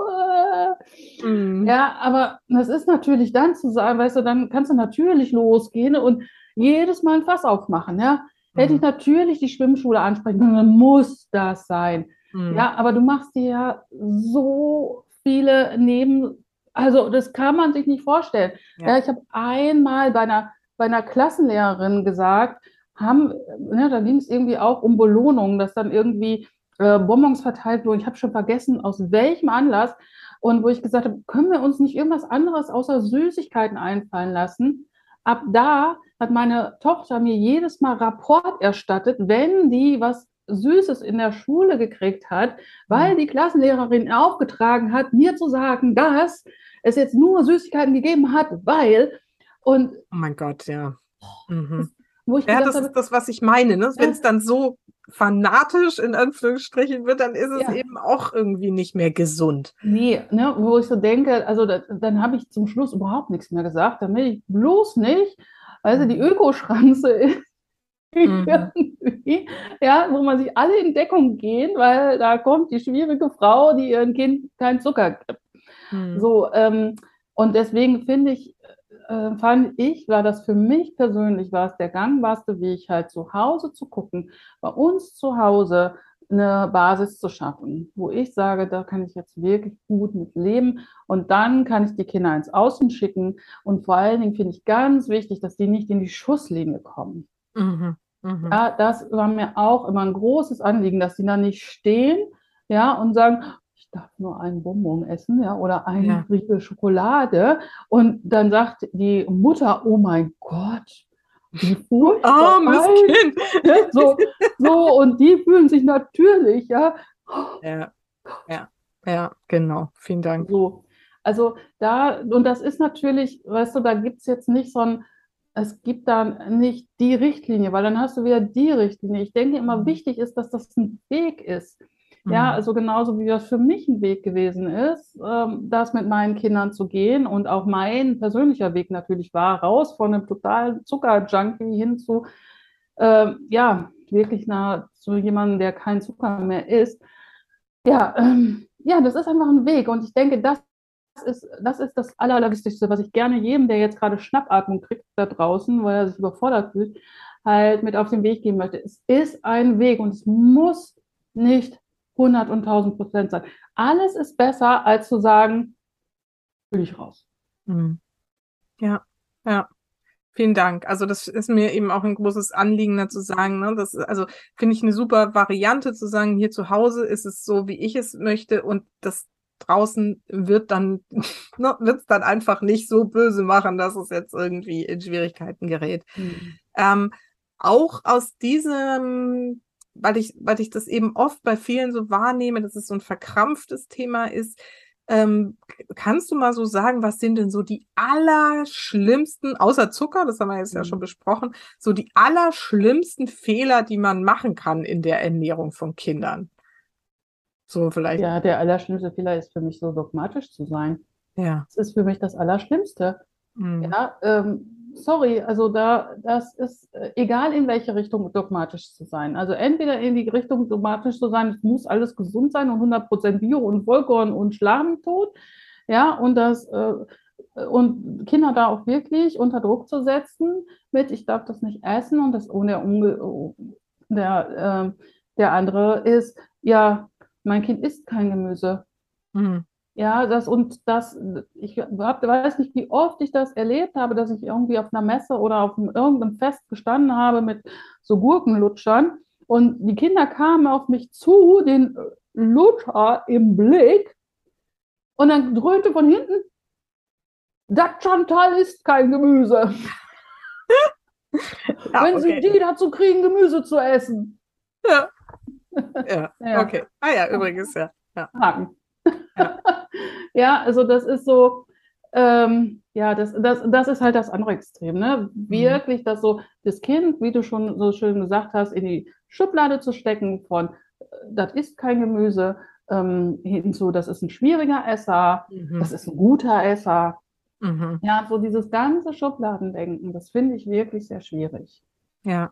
[SPEAKER 2] äh. mm. Ja, aber das ist natürlich dann zu sagen, weißt du, dann kannst du natürlich losgehen und jedes Mal ein Fass aufmachen, ja. Mm. Hätte ich mhm. natürlich die Schwimmschule ansprechen können, dann muss das sein. Mm. Ja, aber du machst dir ja so viele Neben, also das kann man sich nicht vorstellen. Ja, ja ich habe einmal bei einer, bei einer Klassenlehrerin gesagt, haben, ne, da ging es irgendwie auch um Belohnungen, dass dann irgendwie äh, Bonbons verteilt wurden. Ich habe schon vergessen, aus welchem Anlass. Und wo ich gesagt habe, können wir uns nicht irgendwas anderes außer Süßigkeiten einfallen lassen? Ab da hat meine Tochter mir jedes Mal Rapport erstattet, wenn die was Süßes in der Schule gekriegt hat, weil mhm. die Klassenlehrerin aufgetragen hat, mir zu sagen, dass es jetzt nur Süßigkeiten gegeben hat, weil und
[SPEAKER 1] oh mein Gott, ja. Mhm. Wo ich ja, das habe, ist das, was ich meine. Ne? Wenn es dann so fanatisch in Anführungsstrichen wird, dann ist es ja. eben auch irgendwie nicht mehr gesund.
[SPEAKER 2] Nee, ne, wo ich so denke, also da, dann habe ich zum Schluss überhaupt nichts mehr gesagt, damit ich bloß nicht, also die mhm. Ökoschranze ist. Mhm. ja, wo man sich alle in Deckung gehen, weil da kommt die schwierige Frau, die ihrem Kind keinen Zucker gibt. Mhm. So, ähm, und deswegen finde ich, äh, fand ich, war das für mich persönlich, war es der gangbarste Weg, halt zu Hause zu gucken, bei uns zu Hause eine Basis zu schaffen, wo ich sage, da kann ich jetzt wirklich gut mit leben und dann kann ich die Kinder ins Außen schicken und vor allen Dingen finde ich ganz wichtig, dass die nicht in die Schusslinie kommen. Mhm. Mhm. Ja, das war mir auch immer ein großes Anliegen, dass die da nicht stehen, ja, und sagen, darf nur einen Bonbon essen, ja, oder eine ja. Riegel Schokolade. Und dann sagt die Mutter, oh mein Gott, wie furchtbar. Armes Kind. So, so, und die fühlen sich natürlich, ja.
[SPEAKER 1] Ja, ja, ja, genau. Vielen Dank.
[SPEAKER 2] So. Also da, und das ist natürlich, weißt du, da gibt es jetzt nicht so ein, es gibt da nicht die Richtlinie, weil dann hast du wieder die Richtlinie. Ich denke immer, mhm. wichtig ist, dass das ein Weg ist. Ja, mhm. also genauso wie das für mich ein Weg gewesen ist, ähm, das mit meinen Kindern zu gehen und auch mein persönlicher Weg natürlich war, raus von einem totalen Zuckerjunkie hin zu, äh, ja, wirklich nah zu jemandem, der kein Zucker mehr isst. Ja, ähm, ja, das ist einfach ein Weg und ich denke, das ist, das ist das Aller, Allerwichtigste, was ich gerne jedem, der jetzt gerade Schnappatmung kriegt da draußen, weil er sich überfordert fühlt, halt mit auf den Weg geben möchte. Es ist ein Weg und es muss nicht 100 und 1000 Prozent sein. Alles ist besser, als zu sagen, will ich raus. Mhm.
[SPEAKER 1] Ja, ja. Vielen Dank. Also das ist mir eben auch ein großes Anliegen, da zu sagen, ne, das also finde ich eine super Variante zu sagen, hier zu Hause ist es so, wie ich es möchte und das draußen wird dann, ne, wird es dann einfach nicht so böse machen, dass es jetzt irgendwie in Schwierigkeiten gerät. Mhm. Ähm, auch aus diesem weil ich, weil ich das eben oft bei vielen so wahrnehme, dass es so ein verkrampftes Thema ist. Ähm, kannst du mal so sagen, was sind denn so die allerschlimmsten, außer Zucker, das haben wir jetzt mhm. ja schon mhm. besprochen, so die allerschlimmsten Fehler, die man machen kann in der Ernährung von Kindern?
[SPEAKER 2] So vielleicht. Ja, der allerschlimmste Fehler ist für mich so dogmatisch zu sein.
[SPEAKER 1] Ja.
[SPEAKER 2] Das ist für mich das Allerschlimmste. Mhm. Ja, ähm, sorry, also da, das ist äh, egal in welche Richtung dogmatisch zu sein. Also entweder in die Richtung dogmatisch zu sein, es muss alles gesund sein und 100% Bio und Vollkorn und Schlammtot, ja, und das, äh, und Kinder da auch wirklich unter Druck zu setzen mit, ich darf das nicht essen und das ohne der, äh, der andere ist, ja, mein Kind isst kein Gemüse. Mhm. Ja, das und das, ich hab, weiß nicht, wie oft ich das erlebt habe, dass ich irgendwie auf einer Messe oder auf irgendeinem Fest gestanden habe mit so Gurkenlutschern und die Kinder kamen auf mich zu, den Lutscher im Blick und dann dröhnte von hinten, das Chantal ist kein Gemüse. ja, Wenn okay. sie die dazu kriegen, Gemüse zu essen.
[SPEAKER 1] Ja. Ja, ja. okay. Ah ja, übrigens, ja. ja. Haken.
[SPEAKER 2] Ja. ja, also das ist so, ähm, ja, das, das, das ist halt das andere Extrem, ne? Mhm. Wirklich, dass so das Kind, wie du schon so schön gesagt hast, in die Schublade zu stecken von das ist kein Gemüse, ähm, hinzu, das ist ein schwieriger Esser, mhm. das ist ein guter Esser. Mhm. Ja, so dieses ganze Schubladendenken, das finde ich wirklich sehr schwierig.
[SPEAKER 1] Ja,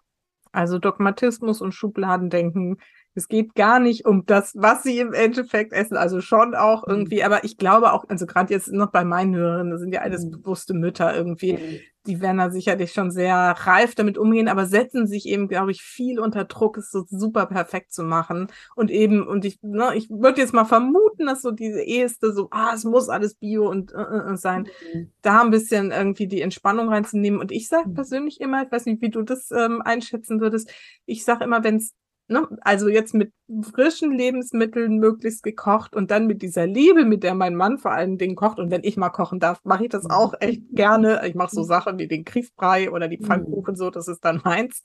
[SPEAKER 1] also Dogmatismus und Schubladendenken es geht gar nicht um das, was sie im Endeffekt essen, also schon auch mhm. irgendwie, aber ich glaube auch, also gerade jetzt noch bei meinen Hörerinnen, das sind ja alles mhm. bewusste Mütter irgendwie, mhm. die werden da sicherlich schon sehr reif damit umgehen, aber setzen sich eben, glaube ich, viel unter Druck, es so super perfekt zu machen. Und eben, und ich, ne, ich würde jetzt mal vermuten, dass so diese eheste so, ah, es muss alles Bio und äh, äh, äh sein, mhm. da ein bisschen irgendwie die Entspannung reinzunehmen. Und ich sage persönlich immer, ich weiß nicht, wie du das ähm, einschätzen würdest, ich sage immer, wenn es Ne? Also jetzt mit frischen Lebensmitteln möglichst gekocht und dann mit dieser Liebe, mit der mein Mann vor allen Dingen kocht. Und wenn ich mal kochen darf, mache ich das auch echt gerne. Ich mache so Sachen wie den Kriefbrei oder die Pfannkuchen so, das ist dann meins.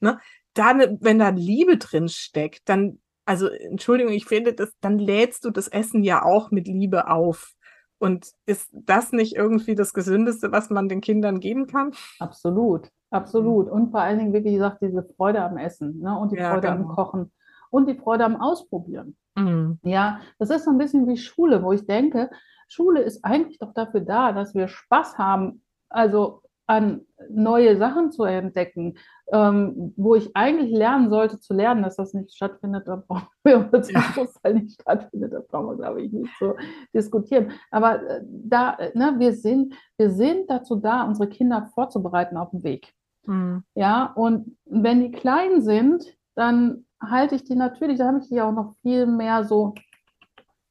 [SPEAKER 1] Ne? Dann, wenn da Liebe drin steckt, dann, also Entschuldigung, ich finde, das, dann lädst du das Essen ja auch mit Liebe auf. Und ist das nicht irgendwie das Gesündeste, was man den Kindern geben kann?
[SPEAKER 2] Absolut. Absolut. Mhm. Und vor allen Dingen, wie gesagt, diese Freude am Essen ne? und die ja, Freude genau. am Kochen und die Freude am Ausprobieren. Mhm. Ja, das ist so ein bisschen wie Schule, wo ich denke, Schule ist eigentlich doch dafür da, dass wir Spaß haben, also an neue Sachen zu entdecken, ähm, wo ich eigentlich lernen sollte zu lernen, dass das nicht stattfindet, da brauchen wir uns ja. Großteil nicht stattfindet, da brauchen wir, glaube ich, nicht so diskutieren. Aber äh, da, ne, wir sind, wir sind dazu da, unsere Kinder vorzubereiten auf den Weg. Mhm. Ja, und wenn die klein sind, dann halte ich die natürlich, da habe ich die auch noch viel mehr so,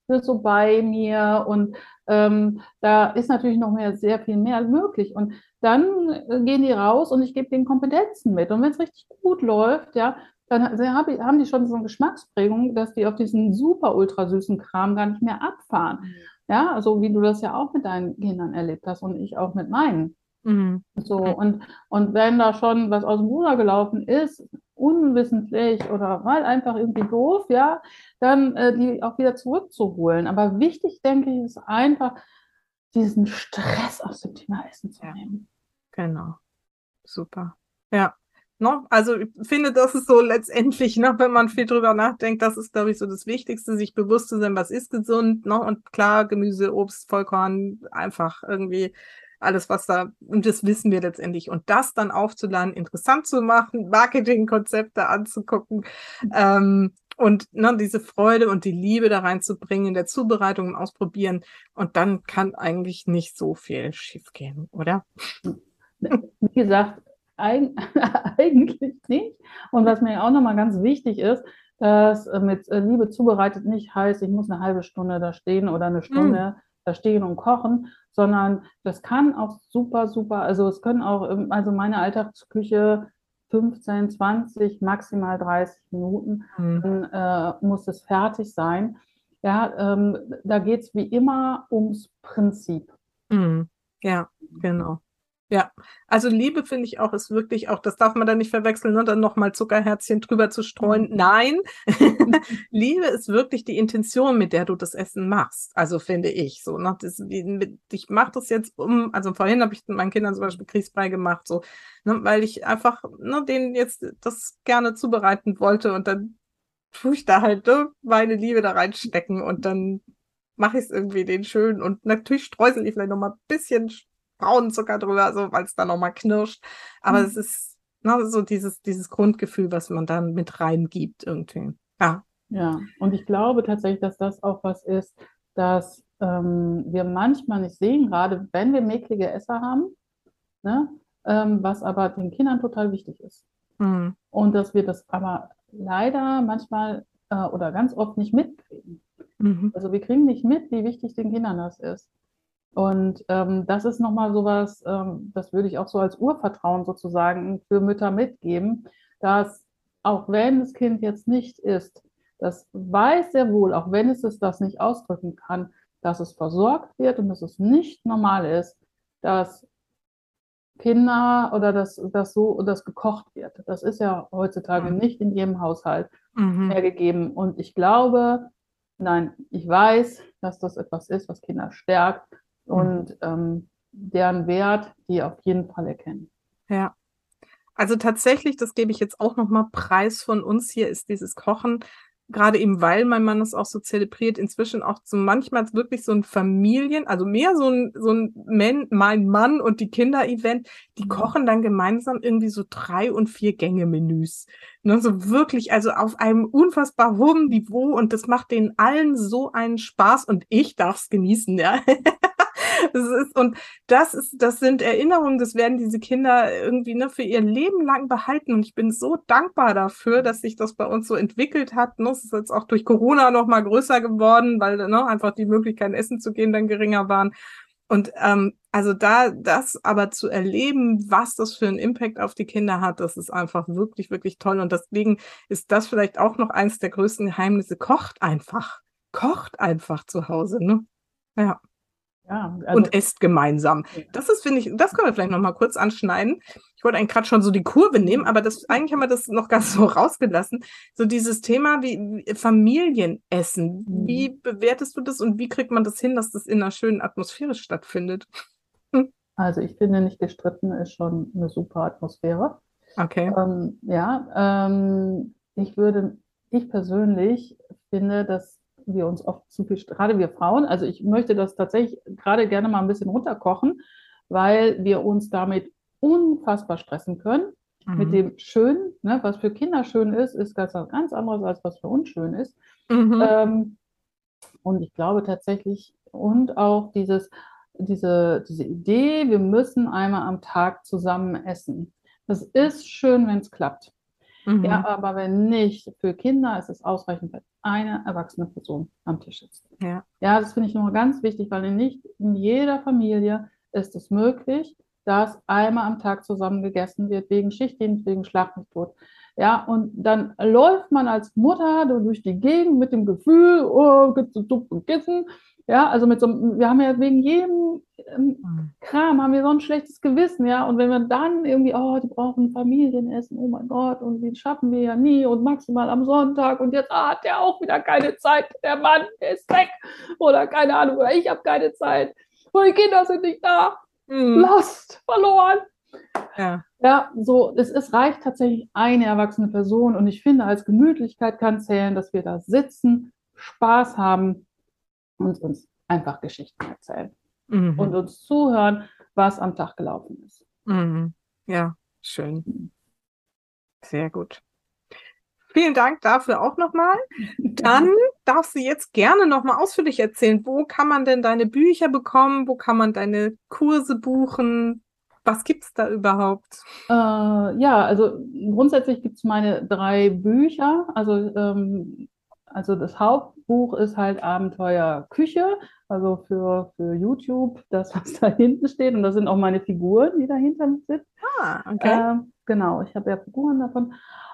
[SPEAKER 2] so bei mir und ähm, da ist natürlich noch mehr, sehr viel mehr möglich. Und dann gehen die raus und ich gebe denen Kompetenzen mit. Und wenn es richtig gut läuft, ja, dann haben die schon so eine Geschmacksprägung, dass die auf diesen super ultra süßen Kram gar nicht mehr abfahren. Mhm. Ja, also wie du das ja auch mit deinen Kindern erlebt hast und ich auch mit meinen. Mhm. So, und, und wenn da schon was aus dem Ruder gelaufen ist, unwissentlich oder mal einfach irgendwie doof, ja, dann äh, die auch wieder zurückzuholen. Aber wichtig, denke ich, ist einfach, diesen Stress aus dem Thema Essen zu nehmen.
[SPEAKER 1] Genau. Super. Ja. No, also ich finde, das ist so letztendlich, ne, wenn man viel drüber nachdenkt, das ist, glaube ich, so das Wichtigste, sich bewusst zu sein, was ist gesund, ne? Und klar, Gemüse, Obst, Vollkorn, einfach irgendwie alles, was da, und das wissen wir letztendlich. Und das dann aufzuladen, interessant zu machen, Marketingkonzepte anzugucken, ähm, und ne, diese Freude und die Liebe da reinzubringen in der Zubereitung und Ausprobieren. Und dann kann eigentlich nicht so viel schiefgehen, oder?
[SPEAKER 2] Wie gesagt, eigentlich nicht. Und was mir auch nochmal ganz wichtig ist, dass äh, mit äh, Liebe zubereitet nicht heißt, ich muss eine halbe Stunde da stehen oder eine Stunde mm. Da stehen und kochen, sondern das kann auch super, super, also es können auch, ähm, also meine Alltagsküche 15, 20, maximal 30 Minuten, mhm. dann äh, muss es fertig sein. Ja, ähm, da geht es wie immer ums Prinzip.
[SPEAKER 1] Mhm. Ja, genau. Ja, also Liebe finde ich auch, ist wirklich auch, das darf man da nicht verwechseln, ne? dann nochmal Zuckerherzchen drüber zu streuen. Mhm. Nein, Liebe ist wirklich die Intention, mit der du das Essen machst. Also finde ich so. Ne? Das, ich mache das jetzt um, also vorhin habe ich meinen Kindern zum Beispiel kriegsfrei gemacht, so, ne? weil ich einfach ne, denen jetzt das gerne zubereiten wollte und dann tue ich da halt ne, meine Liebe da reinstecken und dann mache ich es irgendwie den schön und natürlich streusel ich vielleicht nochmal ein bisschen braunen Zucker drüber, so, weil es dann nochmal knirscht. Aber mhm. es ist ne, so dieses, dieses Grundgefühl, was man dann mit reingibt irgendwie. Ja.
[SPEAKER 2] Ja, und ich glaube tatsächlich, dass das auch was ist, dass ähm, wir manchmal nicht sehen, gerade wenn wir mäklige Esser haben, ne, ähm, was aber den Kindern total wichtig ist. Mhm. Und dass wir das aber leider manchmal äh, oder ganz oft nicht mitkriegen. Mhm. Also wir kriegen nicht mit, wie wichtig den Kindern das ist. Und ähm, das ist nochmal sowas, ähm, das würde ich auch so als Urvertrauen sozusagen für Mütter mitgeben, dass auch wenn das Kind jetzt nicht ist, das weiß sehr wohl, auch wenn es es das nicht ausdrücken kann, dass es versorgt wird und dass es nicht normal ist, dass Kinder oder dass, dass so das gekocht wird. Das ist ja heutzutage mhm. nicht in jedem Haushalt mhm. mehr gegeben. Und ich glaube, nein, ich weiß, dass das etwas ist, was Kinder stärkt. Und ähm, deren Wert die auf jeden Fall erkennen.
[SPEAKER 1] Ja. Also tatsächlich, das gebe ich jetzt auch nochmal Preis von uns hier, ist dieses Kochen gerade eben weil mein Mann das auch so zelebriert, inzwischen auch so manchmal wirklich so ein Familien, also mehr so ein, so ein Man, mein Mann und die Kinder-Event, die
[SPEAKER 2] Mhm.
[SPEAKER 1] kochen dann gemeinsam irgendwie so drei- und vier Gänge-Menüs. Ne, so wirklich, also auf einem unfassbar hohen Niveau und das macht denen allen so einen Spaß und ich darf's genießen, ja. Das ist, und das ist, das sind Erinnerungen, das werden diese Kinder irgendwie ne, für ihr Leben lang behalten. Und ich bin so dankbar dafür, dass sich das bei uns so entwickelt hat. Ne? Es ist jetzt auch durch Corona noch mal größer geworden, weil ne, einfach die Möglichkeiten, essen zu gehen, dann geringer waren. Und ähm, also da das aber zu erleben, was das für einen Impact auf die Kinder hat, das ist einfach wirklich, wirklich toll. Und deswegen ist das vielleicht auch noch eins der größten Geheimnisse. Kocht einfach. Kocht einfach zu Hause, ne? Ja
[SPEAKER 2] Ja, also,
[SPEAKER 1] und esst gemeinsam. Das ist, finde ich, das können wir vielleicht noch mal kurz anschneiden. Ich wollte eigentlich gerade schon so die Kurve nehmen, aber das, eigentlich haben wir das noch ganz so rausgelassen. So dieses Thema wie wie Familienessen.
[SPEAKER 2] Mhm.
[SPEAKER 1] Wie bewertest du das und wie kriegt man das hin, dass das in einer schönen Atmosphäre stattfindet?
[SPEAKER 2] also ich finde, nicht gestritten ist schon eine super Atmosphäre.
[SPEAKER 1] Okay.
[SPEAKER 2] Ähm, ja, ähm, ich würde, ich persönlich finde, dass wir uns oft zu viel, gerade wir Frauen, also ich möchte das tatsächlich gerade gerne mal ein bisschen runterkochen, weil wir uns damit unfassbar stressen können. Mit
[SPEAKER 1] Mhm.
[SPEAKER 2] dem Schönen, ne, was für Kinder schön ist, ist ganz, ganz anderes, als was für uns schön ist.
[SPEAKER 1] Mhm.
[SPEAKER 2] Ähm, und ich glaube tatsächlich, und auch dieses, diese, diese Idee, wir müssen einmal am Tag zusammen essen. Das ist schön, wenn es klappt.
[SPEAKER 1] Mhm.
[SPEAKER 2] Ja, aber wenn nicht, für Kinder ist es ausreichend, wenn eine erwachsene Person am Tisch sitzt.
[SPEAKER 1] Ja.
[SPEAKER 2] Ja, das finde ich nochmal ganz wichtig, weil nicht in jeder Familie ist es möglich, dass einmal am Tag zusammen gegessen wird, wegen Schichtdienst, wegen tot. Ja, und dann läuft man als Mutter durch die Gegend mit dem Gefühl, oh, gibt's so Dupp und Kissen. Ja, also mit so, einem- wir haben ja wegen jedem ähm. Kram haben wir so ein schlechtes Gewissen, ja. Und wenn wir dann irgendwie, oh, die brauchen Familienessen, oh mein Gott, und die schaffen wir ja nie und maximal am Sonntag und jetzt ah, hat der auch wieder keine Zeit, der Mann der ist weg oder keine Ahnung, oder ich habe keine Zeit, oder die Kinder sind nicht da,
[SPEAKER 1] Mhm.
[SPEAKER 2] lost, verloren.
[SPEAKER 1] Ja.
[SPEAKER 2] Ja, so, es, es reicht tatsächlich eine erwachsene Person und ich finde, als Gemütlichkeit kann zählen, dass wir da sitzen, Spaß haben und uns einfach Geschichten erzählen
[SPEAKER 1] Mhm.
[SPEAKER 2] und uns zuhören, was am Tag gelaufen ist.
[SPEAKER 1] Mhm. Ja, schön. Sehr gut. Vielen Dank dafür auch nochmal. Dann darfst du jetzt gerne nochmal ausführlich erzählen, wo kann man denn deine Bücher bekommen? Wo kann man deine Kurse buchen? Was gibt's da überhaupt?
[SPEAKER 2] Äh, ja, also grundsätzlich gibt es meine drei Bücher. Also, ähm, also das Hauptbuch ist halt Abenteuer Küche, also für, für YouTube, das, was da hinten steht. Und das sind auch meine Figuren, die dahinter sind.
[SPEAKER 1] Ah, okay.
[SPEAKER 2] Ähm, genau, ich habe ja Figuren davon.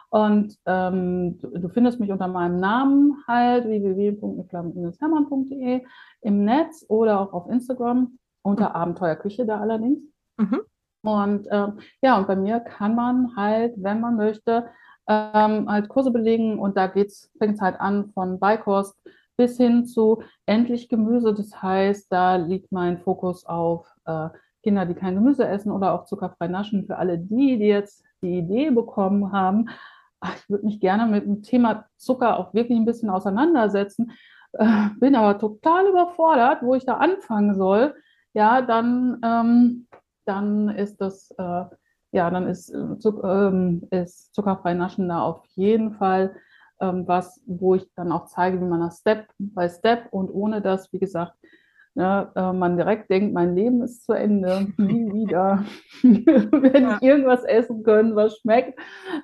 [SPEAKER 2] Und ähm, du, du findest mich unter meinem Namen halt www.niklas-hermann.de im Netz oder auch auf Instagram unter Abenteuerküche da allerdings.
[SPEAKER 1] Mhm.
[SPEAKER 2] Und ähm, ja, und bei mir kann man halt, wenn man möchte, ähm, halt Kurse belegen und da geht's, fängt es halt an von Beikost bis hin zu endlich Gemüse. Das heißt, da liegt mein Fokus auf äh, Kinder, die kein Gemüse essen oder auch zuckerfrei naschen. Für alle die, die jetzt die Idee bekommen haben, ach, ich würde mich gerne mit dem Thema Zucker auch wirklich ein bisschen auseinandersetzen, äh, bin aber total überfordert, wo ich da anfangen soll. Ja, dann, ähm, dann ist das, äh, ja, dann ist, äh, Zuck, ähm, ist zuckerfrei naschen da auf jeden Fall ähm, was, wo ich dann auch zeige, wie man das Step by Step und ohne das, wie gesagt, ne, äh, man direkt denkt, mein Leben ist zu Ende, nie wieder werde
[SPEAKER 1] Ja.
[SPEAKER 2] ich irgendwas essen können, was schmeckt.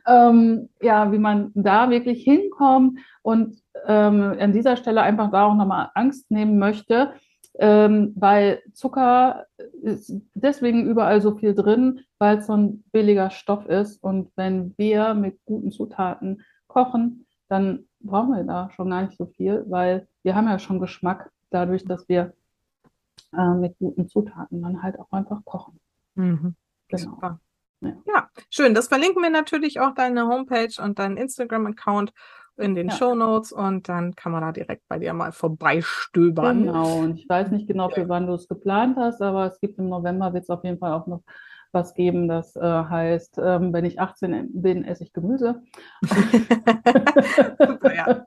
[SPEAKER 2] Ähm, ja, wie man da wirklich hinkommt und ähm, an dieser Stelle einfach da auch nochmal Angst nehmen möchte, ähm, weil Zucker ist deswegen überall so viel drin, weil es so ein billiger Stoff ist. Und wenn wir mit guten Zutaten kochen, dann brauchen wir da schon gar nicht so viel, weil wir haben ja schon Geschmack dadurch, dass wir äh, mit guten Zutaten dann halt auch einfach kochen.
[SPEAKER 1] Mhm.
[SPEAKER 2] Genau.
[SPEAKER 1] Super.
[SPEAKER 2] Ja.
[SPEAKER 1] Ja, schön. Das verlinken wir natürlich auch deine Homepage und deinen Instagram-Account in den
[SPEAKER 2] Ja.
[SPEAKER 1] Show Notes und dann kann man da direkt bei dir mal vorbeistöbern.
[SPEAKER 2] Genau, und ich weiß nicht genau, für wann du es geplant hast, aber es gibt im November, wird es auf jeden Fall auch noch was geben. Das äh, heißt, ähm, wenn ich 18 bin, esse ich Gemüse.
[SPEAKER 1] Super, ja.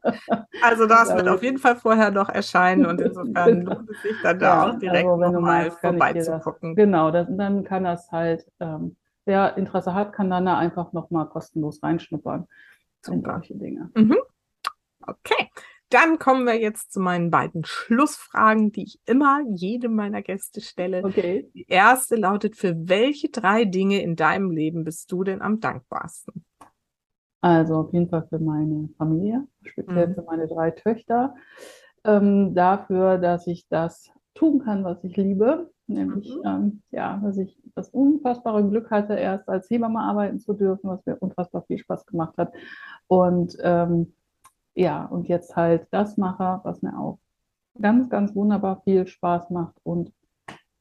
[SPEAKER 1] Also das wird auf jeden Fall vorher noch erscheinen und insofern lohnt es sich dann da auch direkt also, nochmal vorbeizugucken.
[SPEAKER 2] Genau, das, dann kann das halt, ähm, wer Interesse hat, kann dann da einfach nochmal kostenlos reinschnuppern
[SPEAKER 1] Super. in solche Dinge. Mhm. Okay. Dann kommen wir jetzt zu meinen beiden Schlussfragen, die ich immer jedem meiner Gäste stelle. Okay. Die erste lautet, für welche drei Dinge in deinem Leben bist du denn am dankbarsten?
[SPEAKER 2] Also auf jeden Fall für meine Familie, speziell mhm. für meine drei Töchter. Ähm, dafür, dass ich das tun kann, was ich liebe. Nämlich, mhm. ähm, ja, dass ich das unfassbare Glück hatte, erst als Hebamme arbeiten zu dürfen, was mir unfassbar viel Spaß gemacht hat. Und ähm, ja, und jetzt halt das mache, was mir auch ganz, ganz wunderbar viel Spaß macht und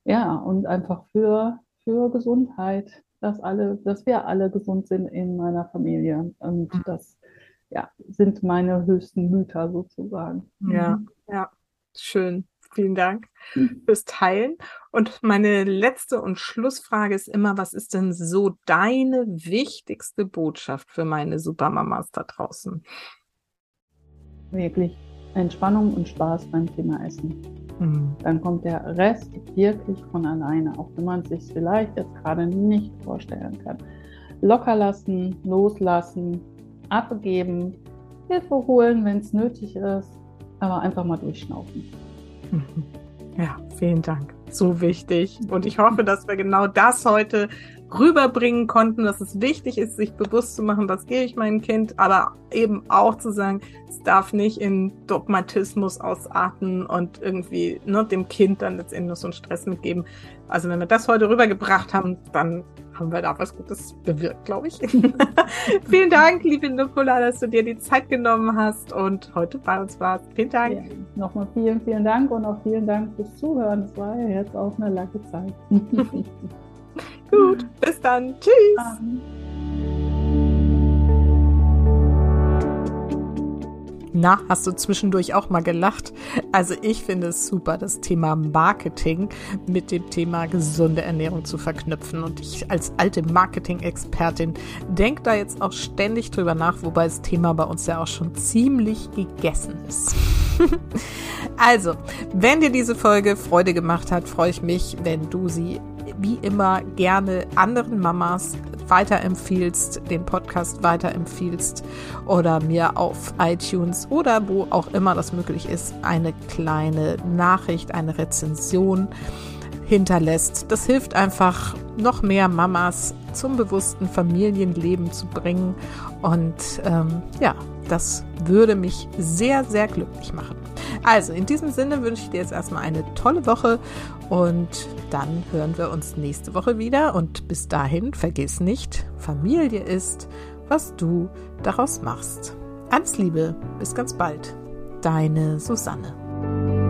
[SPEAKER 2] ja, und einfach für, für Gesundheit, dass alle, dass wir alle gesund sind in meiner Familie. Und mhm. das ja, sind meine höchsten Mütter sozusagen.
[SPEAKER 1] Ja, mhm. ja, schön. Vielen Dank fürs Teilen. Und meine letzte und Schlussfrage ist immer, was ist denn so deine wichtigste Botschaft für meine Supermamas da draußen?
[SPEAKER 2] wirklich Entspannung und Spaß beim Thema Essen. Mhm. Dann kommt der Rest wirklich von alleine, auch wenn man es sich vielleicht jetzt gerade nicht vorstellen kann. Locker lassen, loslassen, abgeben, Hilfe holen, wenn es nötig ist, aber einfach mal durchschnaufen.
[SPEAKER 1] Ja, vielen Dank. So wichtig. Und ich hoffe, dass wir genau das heute rüberbringen konnten, dass es wichtig ist, sich bewusst zu machen, was gebe ich meinem Kind, aber eben auch zu sagen, es darf nicht in Dogmatismus ausarten und irgendwie ne, dem Kind dann letztendlich so einen Stress mitgeben. Also wenn wir das heute rübergebracht haben, dann haben wir da was Gutes bewirkt, glaube ich. vielen Dank, liebe Nicola, dass du dir die Zeit genommen hast und heute bei uns warst. Vielen Dank. Ja,
[SPEAKER 2] nochmal vielen, vielen Dank und auch vielen Dank fürs Zuhören. Es war ja jetzt auch eine lange Zeit.
[SPEAKER 1] Gut, bis dann. Tschüss. Na, hast du zwischendurch auch mal gelacht? Also ich finde es super, das Thema Marketing mit dem Thema gesunde Ernährung zu verknüpfen. Und ich als alte Marketing-Expertin denke da jetzt auch ständig drüber nach, wobei das Thema bei uns ja auch schon ziemlich gegessen ist. also, wenn dir diese Folge Freude gemacht hat, freue ich mich, wenn du sie wie immer gerne anderen Mamas weiterempfiehlst, den Podcast weiterempfiehlst oder mir auf iTunes oder wo auch immer das möglich ist, eine kleine Nachricht, eine Rezension hinterlässt. Das hilft einfach, noch mehr Mamas zum bewussten Familienleben zu bringen. Und ähm, ja, das würde mich sehr, sehr glücklich machen. Also in diesem Sinne wünsche ich dir jetzt erstmal eine tolle Woche und dann hören wir uns nächste Woche wieder. Und bis dahin vergiss nicht, Familie ist, was du daraus machst. Alles Liebe, bis ganz bald. Deine Susanne.